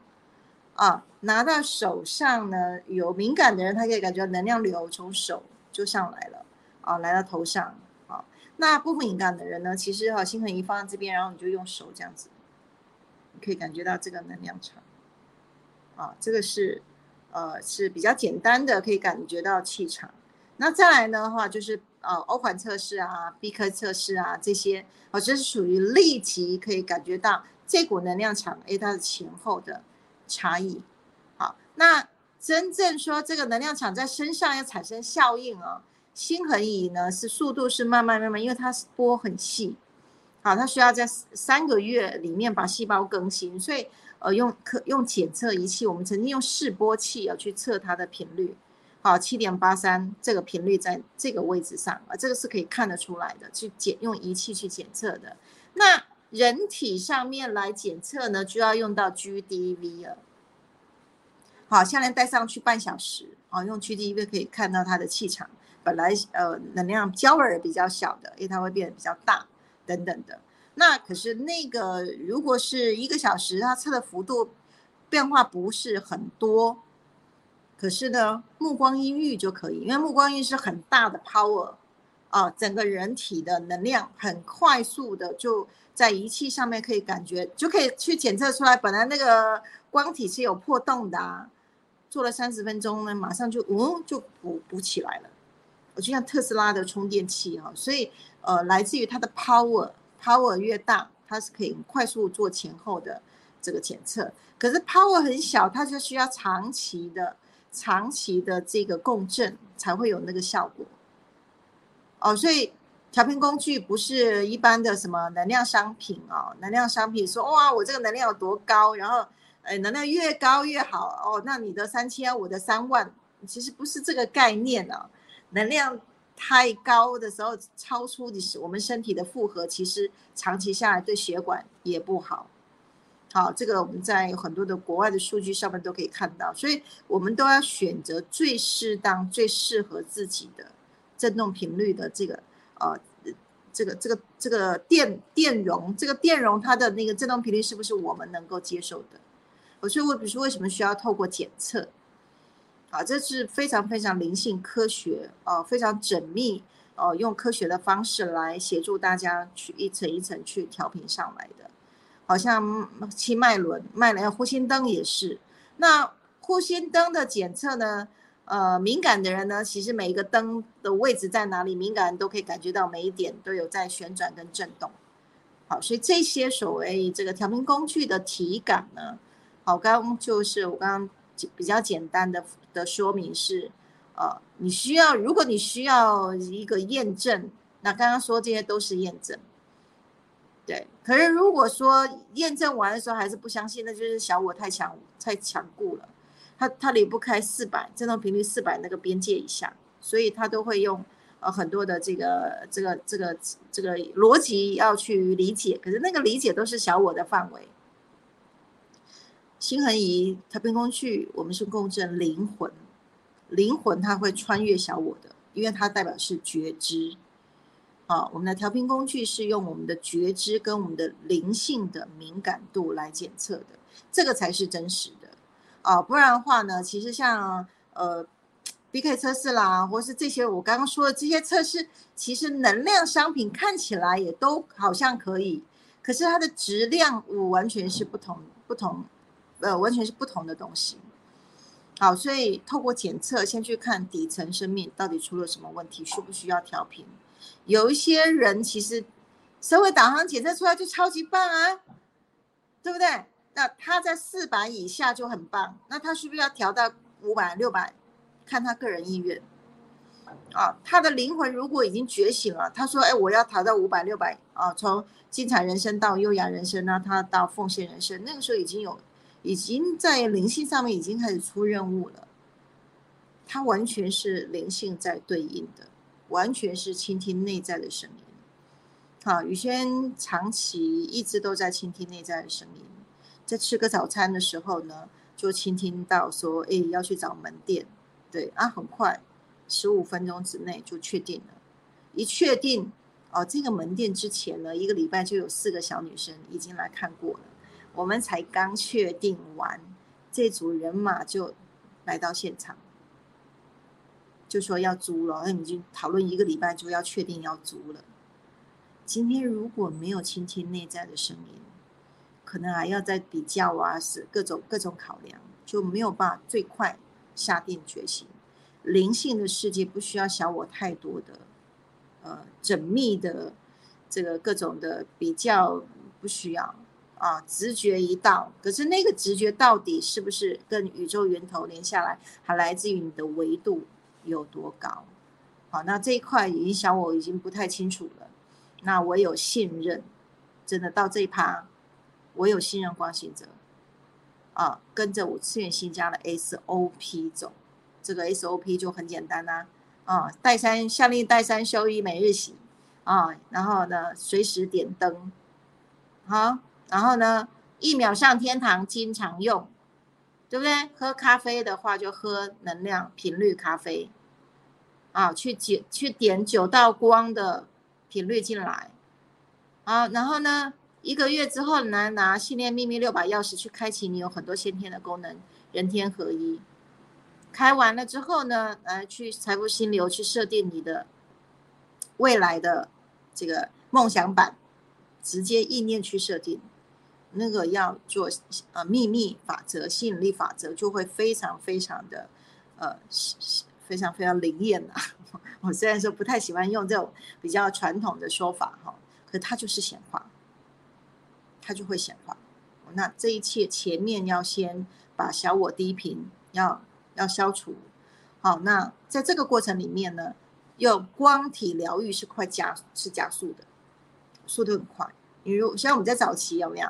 啊，拿到手上呢，有敏感的人，他可以感觉能量流从手就上来了，啊，来到头上，啊，那不敏感的人呢，其实哈，心很一放在这边，然后你就用手这样子，你可以感觉到这个能量场，啊，这个是，呃，是比较简单的，可以感觉到气场。那再来的话就是。呃，欧环测试啊，B 科测试啊，这些哦，这是属于立即可以感觉到这股能量场，哎，它的前后的差异。好，那真正说这个能量场在身上要产生效应啊，心恒仪呢是速度是慢慢慢慢，因为它是波很细，好，它需要在三个月里面把细胞更新，所以呃，用可用检测仪器，我们曾经用示波器要去测它的频率。好，七点八三这个频率在这个位置上啊，这个是可以看得出来的，去检用仪器去检测的。那人体上面来检测呢，就要用到 GDV 了。好，项链戴上去半小时，啊，用 GDV 可以看到它的气场，本来呃能量焦耳比较小的，因为它会变得比较大等等的。那可是那个如果是一个小时，它测的幅度变化不是很多，可是呢，目光阴郁就可以，因为目光阴是很大的 power 啊，整个人体的能量很快速的就在仪器上面可以感觉，就可以去检测出来，本来那个光体是有破洞的啊，做了三十分钟呢，马上就嗯就补补起来了。我就像特斯拉的充电器哈，所以呃，来自于它的 power，power 越大，它是可以快速做前后的这个检测。可是 power 很小，它就需要长期的、长期的这个共振才会有那个效果。哦，所以调频工具不是一般的什么能量商品哦，能量商品说哇，我这个能量有多高，然后呃，能量越高越好哦，那你的三千，我的三万，其实不是这个概念呢。能量太高的时候，超出的是我们身体的负荷，其实长期下来对血管也不好。好，这个我们在很多的国外的数据上面都可以看到，所以我们都要选择最适当、最适合自己的振动频率的这个呃，这个这个这个电电容，这个电容它的那个振动频率是不是我们能够接受的？我所以，我比如说为什么需要透过检测？啊，这是非常非常灵性科学，呃，非常缜密，呃，用科学的方式来协助大家去一层一层去调频上来的。好像气脉轮、脉轮、呼吸灯也是。那呼吸灯的检测呢？呃，敏感的人呢，其实每一个灯的位置在哪里，敏感人都可以感觉到每一点都有在旋转跟震动。好，所以这些所谓这个调频工具的体感呢，好，刚刚就是我刚刚比较简单的。的说明是，呃，你需要，如果你需要一个验证，那刚刚说这些都是验证，对。可是如果说验证完的时候还是不相信，那就是小我太强太强固了，他他离不开四百振动频率四百那个边界以下，所以他都会用呃很多的这个这个这个这个逻辑要去理解，可是那个理解都是小我的范围。心恒仪它变工具，我们是共振灵魂，灵魂它会穿越小我的，因为它代表是觉知。啊，我们的调频工具是用我们的觉知跟我们的灵性的敏感度来检测的，这个才是真实的。啊，不然的话呢，其实像呃 BK 测试啦，或是这些我刚刚说的这些测试，其实能量商品看起来也都好像可以，可是它的质量我完全是不同不同。呃，完全是不同的东西。好，所以透过检测，先去看底层生命到底出了什么问题，需不需要调频？有一些人其实社会导航检测出来就超级棒啊，对不对？那他在四百以下就很棒，那他是不是要调到五百、六百？看他个人意愿。啊，他的灵魂如果已经觉醒了，他说：“哎，我要调到五百、六百啊，从精彩人生到优雅人生呢，他到奉献人生，那个时候已经有。”已经在灵性上面已经开始出任务了，他完全是灵性在对应的，完全是倾听内在的声音。好，宇轩长期一直都在倾听内在的声音，在吃个早餐的时候呢，就倾听到说，哎，要去找门店，对啊，很快，十五分钟之内就确定了，一确定哦，这个门店之前呢，一个礼拜就有四个小女生已经来看过了。我们才刚确定完，这组人马就来到现场，就说要租了。那已经讨论一个礼拜，就要确定要租了。今天如果没有倾听内在的声音，可能还要再比较啊，是各种各种考量，就没有办法最快下定决心。灵性的世界不需要小我太多的，呃，缜密的这个各种的比较不需要。啊，直觉一到，可是那个直觉到底是不是跟宇宙源头连下来，还来自于你的维度有多高？好，那这一块影响我已经不太清楚了。那我有信任，真的到这一趴，我有信任光行者啊，跟着我次元新家的 SOP 走，这个 SOP 就很简单啦。啊，带三下令带三休一每日洗啊，然后呢随时点灯，好。然后呢，一秒上天堂，经常用，对不对？喝咖啡的话，就喝能量频率咖啡，啊，去解去点九道光的频率进来，啊，然后呢，一个月之后来，拿信念秘密六把钥匙去开启你有很多先天的功能，人天合一。开完了之后呢，来去财富心流去设定你的未来的这个梦想版，直接意念去设定。那个要做呃秘密法则、吸引力法则，就会非常非常的呃非常非常灵验呐。我虽然说不太喜欢用这种比较传统的说法哈，可它就是显化，它就会显化。那这一切前面要先把小我低频要要消除。好，那在这个过程里面呢，用光体疗愈是快加是加速的，速度很快。比如像我们在早期有没有？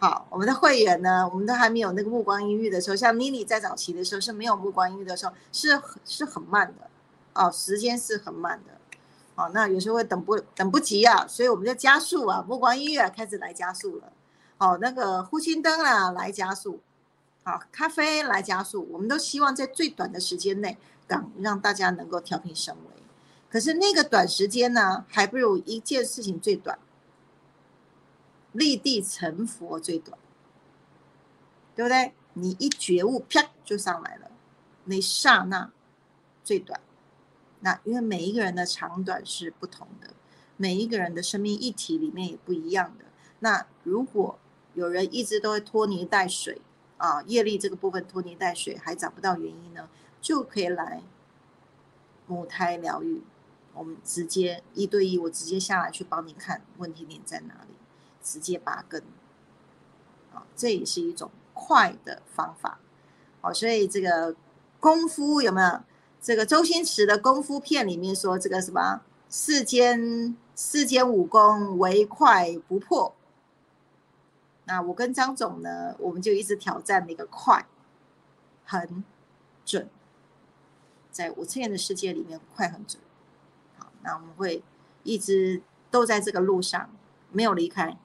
好，我们的会员呢，我们都还没有那个目光阴郁的时候，像妮妮在早期的时候是没有目光阴郁的时候，是很是很慢的，哦，时间是很慢的，哦，那有时候会等不等不及啊，所以我们就加速啊，目光音乐开始来加速了，哦，那个呼吸灯啊来加速，好，咖啡来加速，我们都希望在最短的时间内让让大家能够调频升维，可是那个短时间呢，还不如一件事情最短。立地成佛最短，对不对？你一觉悟，啪就上来了，那刹那最短。那因为每一个人的长短是不同的，每一个人的生命议题里面也不一样的。那如果有人一直都会拖泥带水啊，业力这个部分拖泥带水还找不到原因呢，就可以来母胎疗愈。我们直接一对一，我直接下来去帮你看问题点在哪里。直接拔根，啊，这也是一种快的方法，好，所以这个功夫有没有？这个周星驰的功夫片里面说这个什么世间世间武功唯快不破，那我跟张总呢，我们就一直挑战那个快、很准，在五次元的世界里面快很准，好，那我们会一直都在这个路上，没有离开。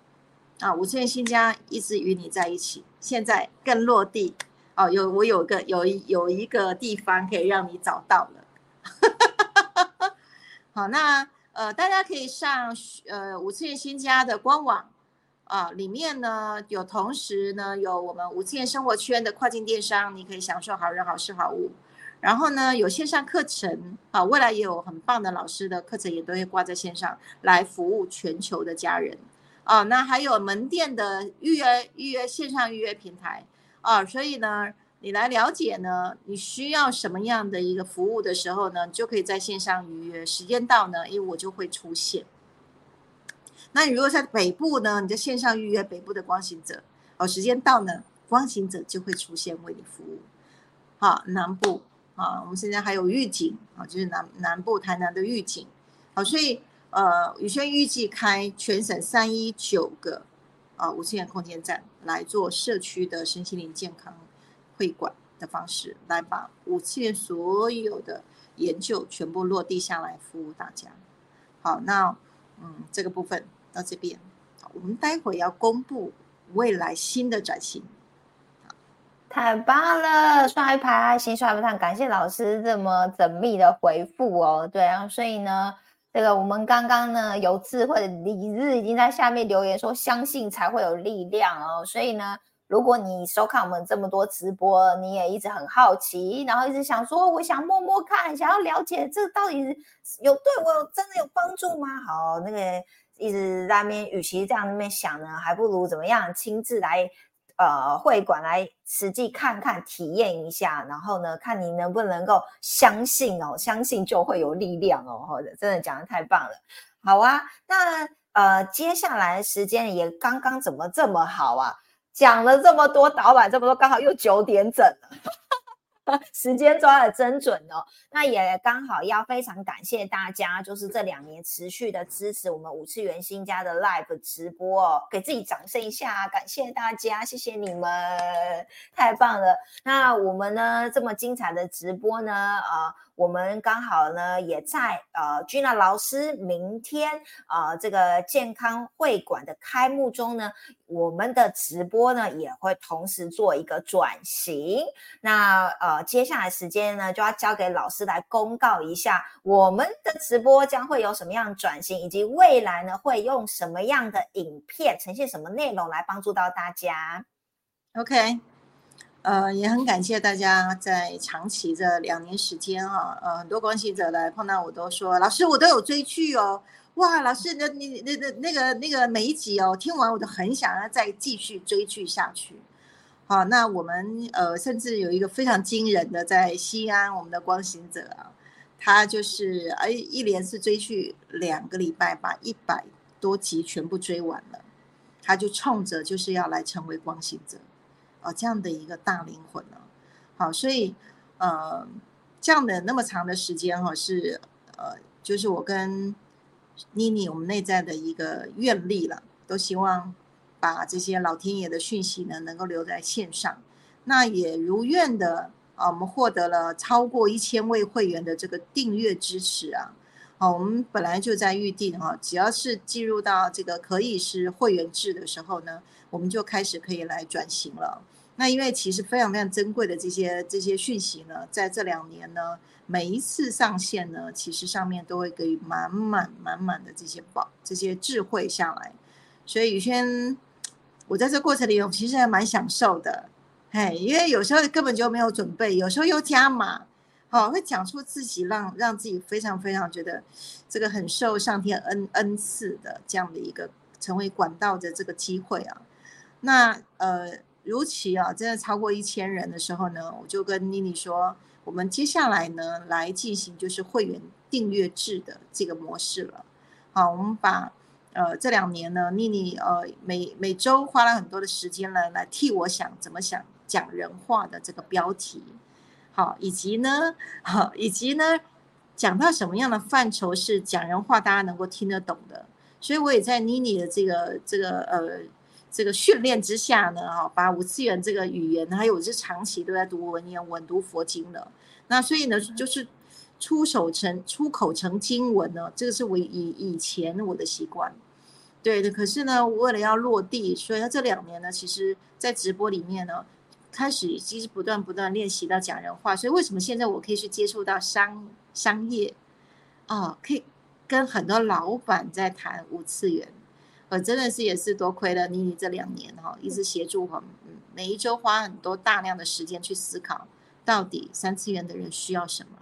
啊，五次元新家一直与你在一起，现在更落地哦。有我有个有一有一个地方可以让你找到了。好，那呃，大家可以上呃五次元新家的官网啊，里面呢有同时呢有我们五次元生活圈的跨境电商，你可以享受好人好事好物。然后呢有线上课程啊，未来也有很棒的老师的课程也都会挂在线上来服务全球的家人。啊，那还有门店的预约预约线上预约平台啊，所以呢，你来了解呢，你需要什么样的一个服务的时候呢，就可以在线上预约，时间到呢，因为我就会出现。那你如果在北部呢，你在线上预约北部的光行者，哦，时间到呢，光行者就会出现为你服务。好，南部啊，我们现在还有预警啊，就是南南部台南的预警，好，所以。呃，宇轩预计开全省三一九个啊五次元空间站来做社区的身心灵健康会馆的方式，来把五次元所有的研究全部落地下来服务大家。好，那嗯这个部分到这边，我们待会要公布未来新的转型。太棒了，刷一排爱心，刷一排感谢老师这么缜密的回复哦。对啊，所以呢。这个我们刚刚呢有智慧的李日已经在下面留言说，相信才会有力量哦。所以呢，如果你收看我们这么多直播，你也一直很好奇，然后一直想说，我想摸摸看，想要了解这到底有对我真的有帮助吗？好，那个一直在那边，与其这样那边想呢，还不如怎么样亲自来。呃，会馆来实际看看、体验一下，然后呢，看你能不能够相信哦，相信就会有力量哦，或者真的讲的太棒了，好啊。那呃，接下来时间也刚刚怎么这么好啊？讲了这么多，导板这么多，刚好又九点整了。时间抓的真准哦，那也刚好要非常感谢大家，就是这两年持续的支持我们五次元新家的 live 直播哦，给自己掌声一下，感谢大家，谢谢你们，太棒了。那我们呢这么精彩的直播呢，呃，我们刚好呢也在呃 Gina 老师明天呃这个健康会馆的开幕中呢，我们的直播呢也会同时做一个转型。那呃接下来时间呢就要交给老师来公告一下我们的直播将会有什么样转型，以及未来呢会用什么样的影片呈现什么内容来帮助到大家。OK。呃，也很感谢大家在长期这两年时间啊，呃，很多关心者来碰到我都说，老师我都有追剧哦，哇，老师那你那那那个那个每一集哦，听完我都很想要再继续追剧下去。好，那我们呃，甚至有一个非常惊人的，在西安我们的光行者啊，他就是哎一连是追剧两个礼拜，把一百多集全部追完了，他就冲着就是要来成为光行者。哦，这样的一个大灵魂呢，好，所以呃，这样的那么长的时间哈，是呃，就是我跟妮妮我们内在的一个愿力了，都希望把这些老天爷的讯息呢，能够留在线上。那也如愿的啊，我们获得了超过一千位会员的这个订阅支持啊。好，我们本来就在预定哈，只要是进入到这个可以是会员制的时候呢，我们就开始可以来转型了。那因为其实非常非常珍贵的这些这些讯息呢，在这两年呢，每一次上线呢，其实上面都会给满满满满的这些宝这些智慧下来，所以宇轩，我在这过程里我其实还蛮享受的，嘿，因为有时候根本就没有准备，有时候又加码，哦，会讲出自己让让自己非常非常觉得这个很受上天恩恩赐的这样的一个成为管道的这个机会啊，那呃。如期啊，真的超过一千人的时候呢，我就跟妮妮说，我们接下来呢来进行就是会员订阅制的这个模式了。好，我们把呃这两年呢，妮妮呃每每周花了很多的时间呢，来替我想怎么想讲人话的这个标题，好，以及呢，好，以及呢讲到什么样的范畴是讲人话大家能够听得懂的，所以我也在妮妮的这个这个呃。这个训练之下呢，哈，把五次元这个语言，还有我是长期都在读文言文、读佛经的，那所以呢，就是出手成出口成经文呢，这个是我以以前我的习惯，对的。可是呢，为了要落地，所以这两年呢，其实在直播里面呢，开始其实不断不断练习到讲人话，所以为什么现在我可以去接触到商商业，啊，可以跟很多老板在谈五次元。我真的是也是多亏了妮妮这两年哈，一直协助我，每一周花很多大量的时间去思考，到底三次元的人需要什么，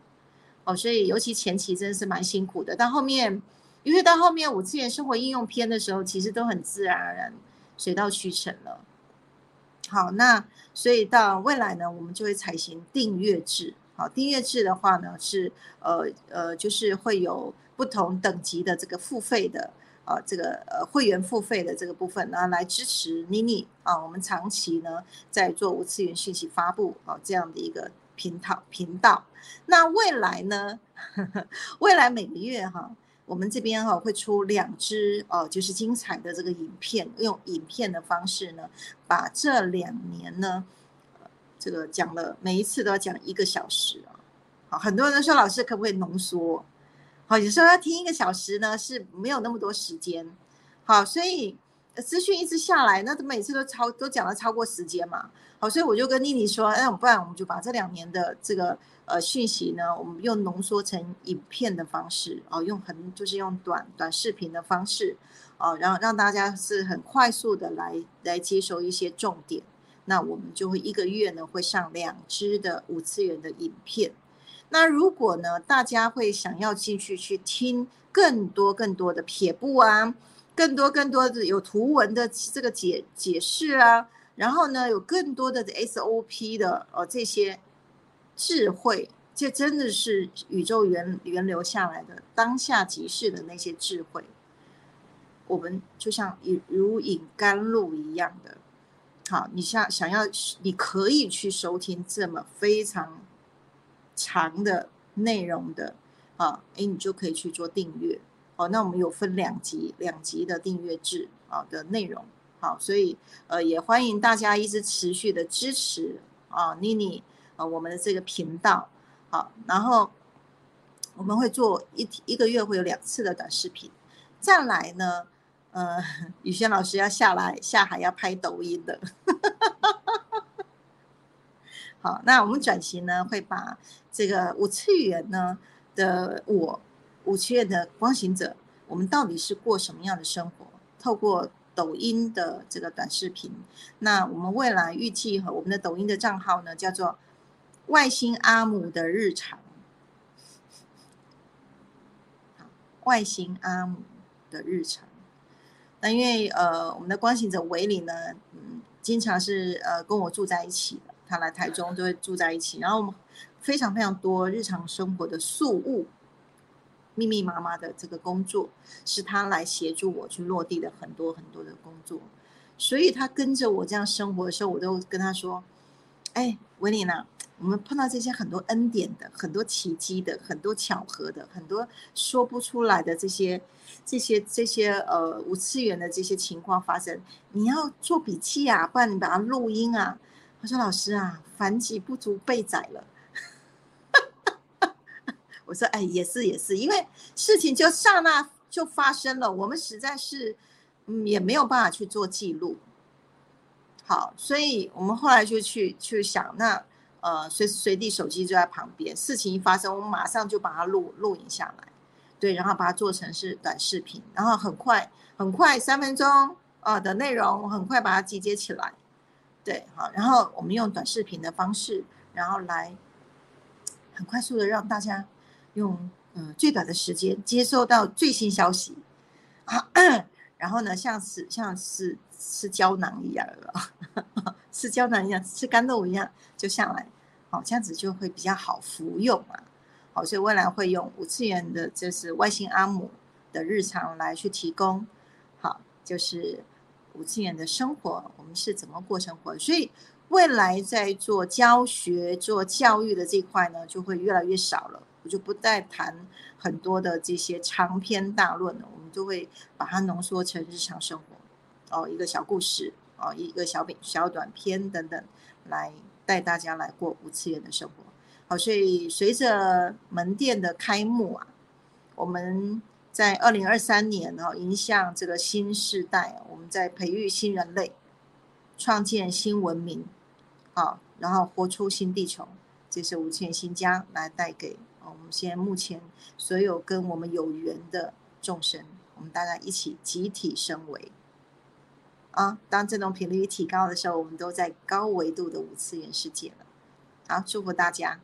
哦，所以尤其前期真的是蛮辛苦的，到后面，因为到后面五次元生活应用篇的时候，其实都很自然而然，水到渠成了。好，那所以到未来呢，我们就会采行订阅制。好，订阅制的话呢，是呃呃，就是会有不同等级的这个付费的。啊，这个呃会员付费的这个部分呢，来支持妮妮啊，我们长期呢在做无次元讯息发布啊这样的一个频道频道。那未来呢，未来每个月哈，我们这边哈会出两支哦，就是精彩的这个影片，用影片的方式呢，把这两年呢，这个讲了每一次都要讲一个小时啊。好，很多人说老师可不可以浓缩？好，有时候要听一个小时呢，是没有那么多时间。好，所以资讯一直下来，那每次都超都讲了超过时间嘛。好，所以我就跟妮妮说，哎，不然我们就把这两年的这个呃讯息呢，我们用浓缩成影片的方式，哦，用很就是用短短视频的方式，哦，然后让大家是很快速的来来接收一些重点。那我们就会一个月呢会上两支的五次元的影片。那如果呢，大家会想要继续去听更多更多的撇步啊，更多更多的有图文的这个解解释啊，然后呢，有更多的 SOP 的呃这些智慧，这真的是宇宙源源流下来的当下即时的那些智慧，我们就像如如饮甘露一样的，好，你想想要，你可以去收听这么非常。长的内容的啊，哎，你就可以去做订阅哦。那我们有分两集，两集的订阅制啊的内容，好，所以呃也欢迎大家一直持续的支持啊，妮妮啊我们的这个频道好，然后我们会做一一个月会有两次的短视频。再来呢，呃，宇轩老师要下来下海要拍抖音的。好，那我们转型呢，会把这个五次元呢的我，五次元的光行者，我们到底是过什么样的生活？透过抖音的这个短视频，那我们未来预计和我们的抖音的账号呢，叫做外星阿姆的日常。外星阿姆的日常。那因为呃，我们的光行者维里呢，嗯，经常是呃跟我住在一起的，他来台中都会住在一起，然后我们非常非常多日常生活的素物。密密麻麻的这个工作是他来协助我去落地的很多很多的工作，所以他跟着我这样生活的时候，我都跟他说：“哎，维尼娜，我们碰到这些很多恩典的、很多奇迹的、很多巧合的、很多说不出来的这些、这些、这些呃五次元的这些情况发生，你要做笔记啊，不然你把它录音啊。”他说：“老师啊，凡己不足备载了。”我说：“哎，也是也是，因为事情就刹那就发生了，我们实在是，嗯，也没有办法去做记录。好，所以我们后来就去去想，那呃，随时随地手机就在旁边，事情一发生，我们马上就把它录录影下来，对，然后把它做成是短视频，然后很快很快三分钟啊的内容，很快把它集结起来，对，好，然后我们用短视频的方式，然后来很快速的让大家。”用嗯最短的时间接收到最新消息啊，然后呢，像是像是吃胶囊一样了，吃胶囊一样，吃干豆一样就下来，好，这样子就会比较好服用嘛。好，所以未来会用五次元的，就是外星阿姆的日常来去提供，好，就是五次元的生活，我们是怎么过生活？所以未来在做教学、做教育的这块呢，就会越来越少了。我就不再谈很多的这些长篇大论了，我们就会把它浓缩成日常生活，哦，一个小故事，哦，一个小小短片等等，来带大家来过五次元的生活。好，所以随着门店的开幕啊，我们在二零二三年哦，迎向这个新时代，我们在培育新人类，创建新文明，啊，然后活出新地球，这是五次元新家来带给。我们现在目前所有跟我们有缘的众生，我们大家一起集体升维啊！当振动频率提高的时候，我们都在高维度的五次元世界了。好，祝福大家！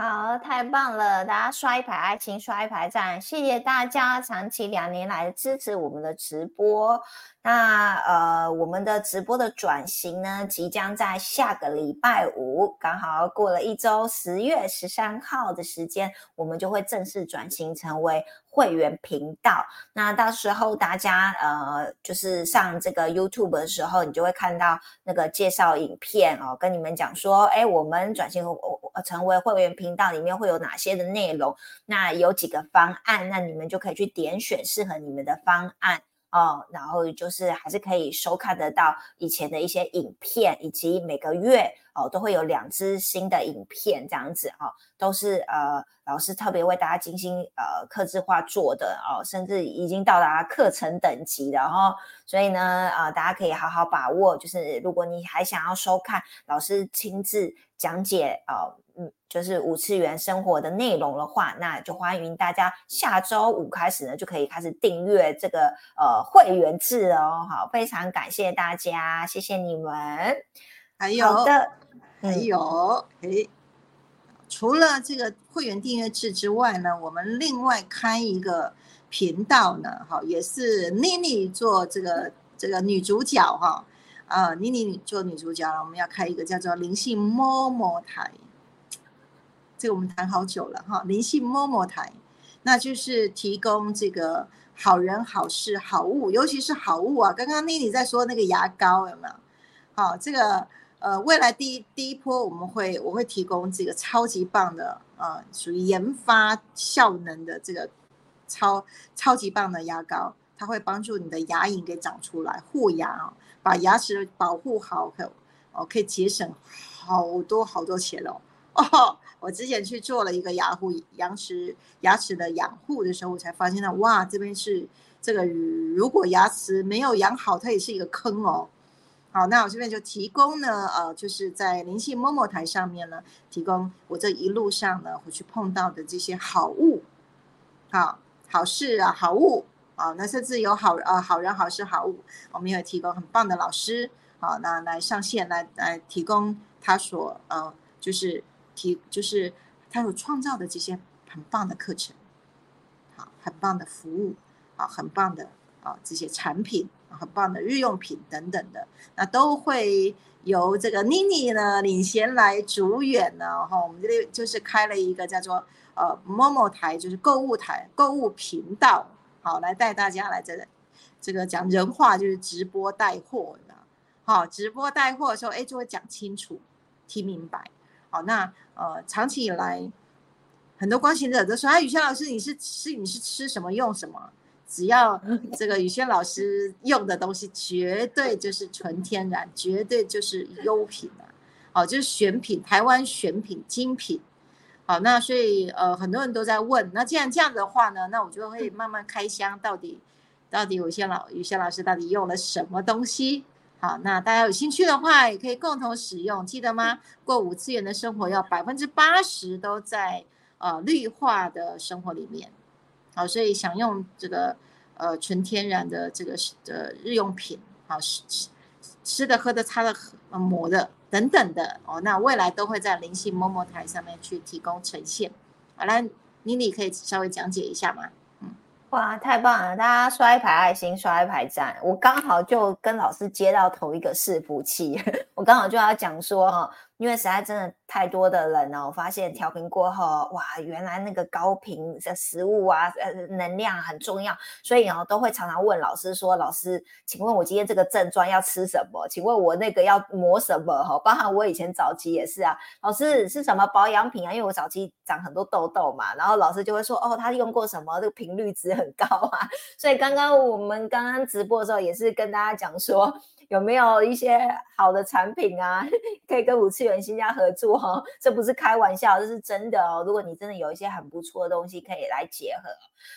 好，太棒了！大家刷一排爱心，刷一排赞，谢谢大家长期两年来支持我们的直播。那呃，我们的直播的转型呢，即将在下个礼拜五，刚好过了一周，十月十三号的时间，我们就会正式转型成为会员频道。那到时候大家呃，就是上这个 YouTube 的时候，你就会看到那个介绍影片哦，跟你们讲说，哎，我们转型我成为会员频道里面会有哪些的内容？那有几个方案，那你们就可以去点选适合你们的方案。哦，然后就是还是可以收看得到以前的一些影片，以及每个月哦都会有两支新的影片这样子哦，都是呃老师特别为大家精心呃刻制化做的哦，甚至已经到达课程等级了哈，所以呢呃大家可以好好把握，就是如果你还想要收看老师亲自讲解哦。嗯，就是五次元生活的内容的话，那就欢迎大家下周五开始呢，就可以开始订阅这个呃会员制哦。好，非常感谢大家，谢谢你们。还有的，还有，诶，除了这个会员订阅制之外呢，我们另外开一个频道呢，哈，也是妮妮做这个这个女主角哈，啊，妮妮做女主角，我们要开一个叫做灵性摸摸台。这个我们谈好久了哈，灵性摸摸台，那就是提供这个好人好事好物，尤其是好物啊。刚刚妮妮在说那个牙膏有没有？好，这个呃，未来第一第一波我们会我会提供这个超级棒的呃，属于研发效能的这个超超级棒的牙膏，它会帮助你的牙龈给长出来，护牙啊，把牙齿保护好，可哦可以节省好多好多钱哦。哦，我之前去做了一个牙护牙齿牙齿的养护的时候，我才发现到哇，这边是这个如果牙齿没有养好，它也是一个坑哦。好，那我这边就提供呢，呃，就是在灵性摸摸台上面呢，提供我这一路上呢，我去碰到的这些好物，好好事啊，好物。啊，那甚至有好呃好人好事好物，我们也提供很棒的老师，好，那来上线来来提供他所呃，就是提就是他所创造的这些很棒的课程，好，很棒的服务，啊，很棒的啊这些产品。很棒的日用品等等的，那都会由这个妮妮呢领衔来主演呢。哈，我们这里就是开了一个叫做呃某某台，就是购物台、购物频道，好来带大家来这这个讲人话，就是直播带货的。好，直播带货的时候，哎，就会讲清楚、听明白。好，那呃长期以来，很多关心者都说，哎，宇轩老师，你是吃你是吃什么用什么？只要 这个宇轩老师用的东西，绝对就是纯天然，绝对就是优品啊！好，就是选品，台湾选品精品。好，那所以呃，很多人都在问，那既然这样的话呢，那我就会慢慢开箱，到底到底宇轩老宇轩老师到底用了什么东西？好，那大家有兴趣的话，也可以共同使用，记得吗？过五次元的生活要百分之八十都在呃绿化的生活里面。好，所以想用这个呃纯天然的这个的日用品，好吃吃的、喝的、擦的、抹的等等的哦，那未来都会在灵性摸摸台上面去提供呈现。好来，妮妮可以稍微讲解一下吗？哇，太棒了！大家刷一排爱心，刷一排赞。我刚好就跟老师接到同一个伺服器，我刚好就要讲说哈。因为实在真的太多的人呢，我发现调频过后，哇，原来那个高频的食物啊，呃，能量很重要，所以哦，都会常常问老师说：“老师，请问我今天这个症状要吃什么？请问我那个要抹什么？哈，包含我以前早期也是啊，老师是什么保养品啊？因为我早期长很多痘痘嘛，然后老师就会说：哦，他用过什么？这个频率值很高啊。所以刚刚我们刚刚直播的时候，也是跟大家讲说。有没有一些好的产品啊，可以跟五次元新家合作哈？这不是开玩笑，这是真的哦。如果你真的有一些很不错的东西，可以来结合。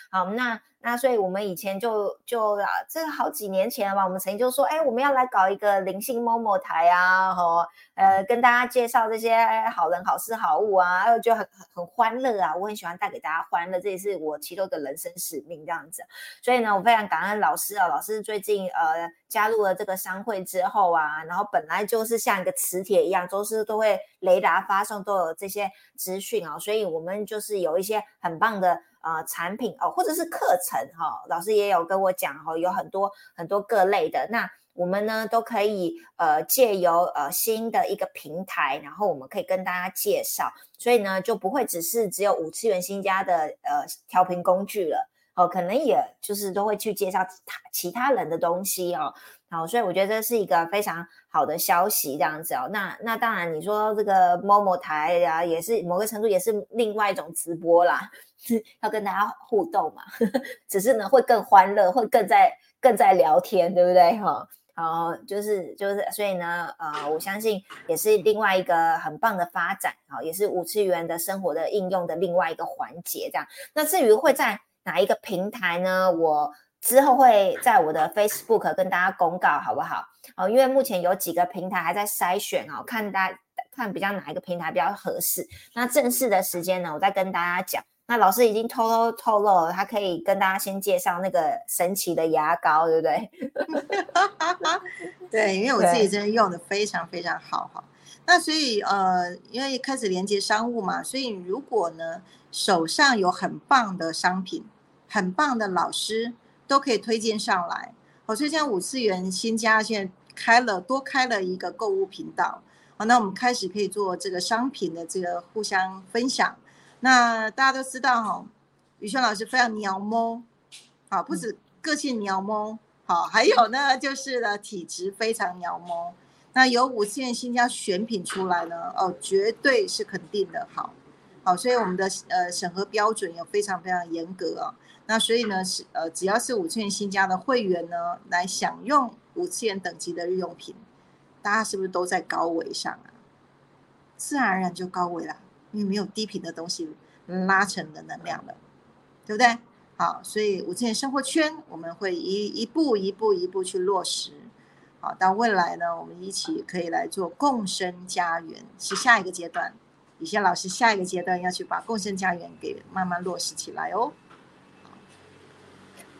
好，那。那所以，我们以前就就啊，这好几年前了吧？我们曾经就说，哎，我们要来搞一个灵性某某台啊，吼，呃，跟大家介绍这些好人好事好物啊，就很很欢乐啊。我很喜欢带给大家欢乐，这也是我其中的人生使命这样子。所以呢，我非常感恩老师啊，老师最近呃加入了这个商会之后啊，然后本来就是像一个磁铁一样，都是都会雷达发送都有这些资讯啊，所以我们就是有一些很棒的。呃，产品哦，或者是课程哈，老师也有跟我讲哈，有很多很多各类的。那我们呢都可以呃借由呃新的一个平台，然后我们可以跟大家介绍，所以呢就不会只是只有五次元新家的呃调频工具了哦，可能也就是都会去介绍他其他人的东西哦。好，所以我觉得这是一个非常好的消息，这样子哦。那那当然，你说这个某某台呀，也是某个程度也是另外一种直播啦，要跟大家互动嘛。只是呢，会更欢乐，会更在更在聊天，对不对？哈，好，就是就是，所以呢，呃，我相信也是另外一个很棒的发展，好，也是五次元的生活的应用的另外一个环节，这样。那至于会在哪一个平台呢？我。之后会在我的 Facebook 跟大家公告，好不好？哦，因为目前有几个平台还在筛选哦，看大看比较哪一个平台比较合适。那正式的时间呢，我再跟大家讲。那老师已经偷偷透露了，他可以跟大家先介绍那个神奇的牙膏，对不对？对，因为我自己真的用的非常非常好哈。那所以呃，因为开始连接商务嘛，所以如果呢手上有很棒的商品，很棒的老师。都可以推荐上来，好，所以现在五次元新家现在开了多开了一个购物频道，好，那我们开始可以做这个商品的这个互相分享。那大家都知道哈，宇轩老师非常鸟猫，好，不止个性鸟猫，好，还有呢就是呢体质非常鸟猫。那有五次元新家选品出来呢，哦，绝对是肯定的，好，好，所以我们的呃审核标准也非常非常严格啊。那所以呢，是呃，只要是五次元新家的会员呢，来享用五次元等级的日用品，大家是不是都在高维上啊？自然而然就高维了，因为没有低频的东西拉成的能量了，对不对？好，所以五次元生活圈我们会一一步一步一步去落实。好，到未来呢，我们一起可以来做共生家园，是下一个阶段。李现老师下一个阶段要去把共生家园给慢慢落实起来哦。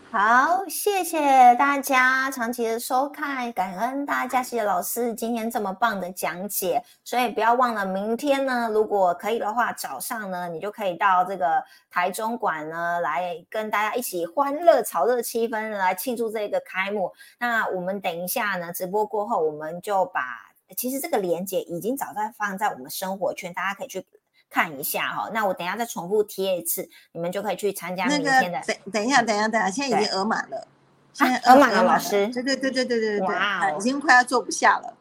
好，谢谢大家长期的收看，感恩大家，谢谢老师今天这么棒的讲解。所以不要忘了，明天呢，如果可以的话，早上呢，你就可以到这个台中馆呢，来跟大家一起欢乐、炒热气氛，来庆祝这个开幕。那我们等一下呢，直播过后，我们就把其实这个连接已经早在放在我们生活圈，大家可以去。看一下哈，那我等下再重复贴一次，你们就可以去参加明天的。等等一下，等一下，等一下，现在已经额满了，现在额满了，老师。对对对对对对对对，已经快要坐不下了。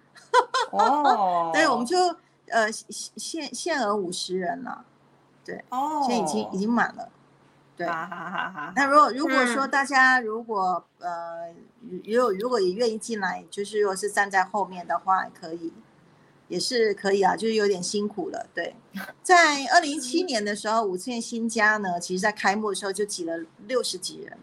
哦，对，我们就呃限限额五十人了，对，哦，现在已经已经满了。对。那如果如果说大家如果呃如果如果也愿意进来，就是如果是站在后面的话，可以。也是可以啊，就是有点辛苦了。对，在二零一七年的时候，五千新家呢，其实在开幕的时候就挤了六十几人，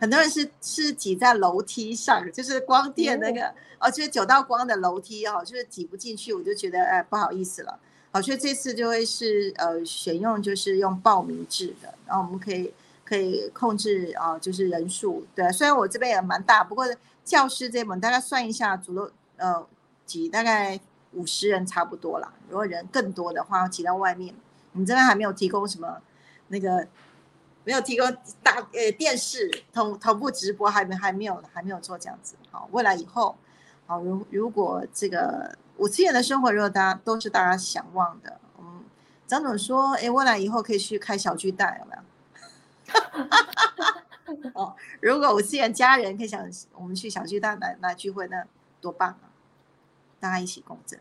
很多人是是挤在楼梯上，就是光电那个哦，就是九道光的楼梯哦，就是挤不进去，我就觉得哎不好意思了。好，所以这次就会是呃选用就是用报名制的，然后我们可以可以控制啊，就是人数。对，虽然我这边也蛮大，不过教师这门大概算一下，足了呃挤大概。五十人差不多啦，如果人更多的话，挤到外面。我们这边还没有提供什么那个，没有提供大呃电视同同步直播，还没还没有还没有做这样子。好，未来以后，好如如果这个五次元的生活，如果大家都是大家想望的，嗯，张总说，哎，未来以后可以去开小巨蛋，有没有？哦，如果五次元家人可以想我们去小巨蛋来来聚会，那多棒啊！大家一起共振，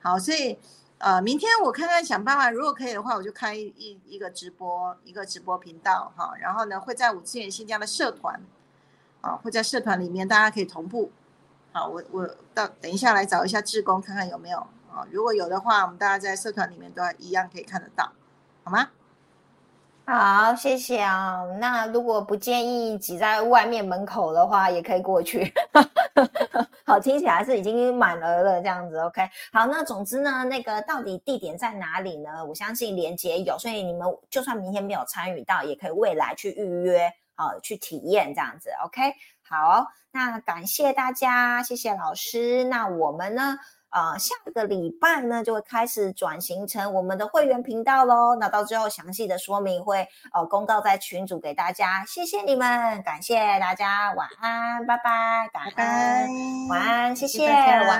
好，所以呃，明天我看看想办法，如果可以的话，我就开一一个直播，一个直播频道哈，然后呢，会在五次元新疆的社团，啊，会在社团里面，大家可以同步，好，我我到等一下来找一下志工，看看有没有啊，如果有的话，我们大家在社团里面都一样可以看得到，好吗？好，谢谢啊。那如果不建议挤在外面门口的话，也可以过去。好，听起来是已经满额了这样子。OK，好，那总之呢，那个到底地点在哪里呢？我相信连接有，所以你们就算明天没有参与到，也可以未来去预约啊，去体验这样子。OK，好，那感谢大家，谢谢老师。那我们呢？呃，下个礼拜呢就会开始转型成我们的会员频道喽。那到最后详细的说明会呃公告在群组给大家。谢谢你们，感谢大家，晚安，拜拜，感恩，晚安，谢谢，晚安。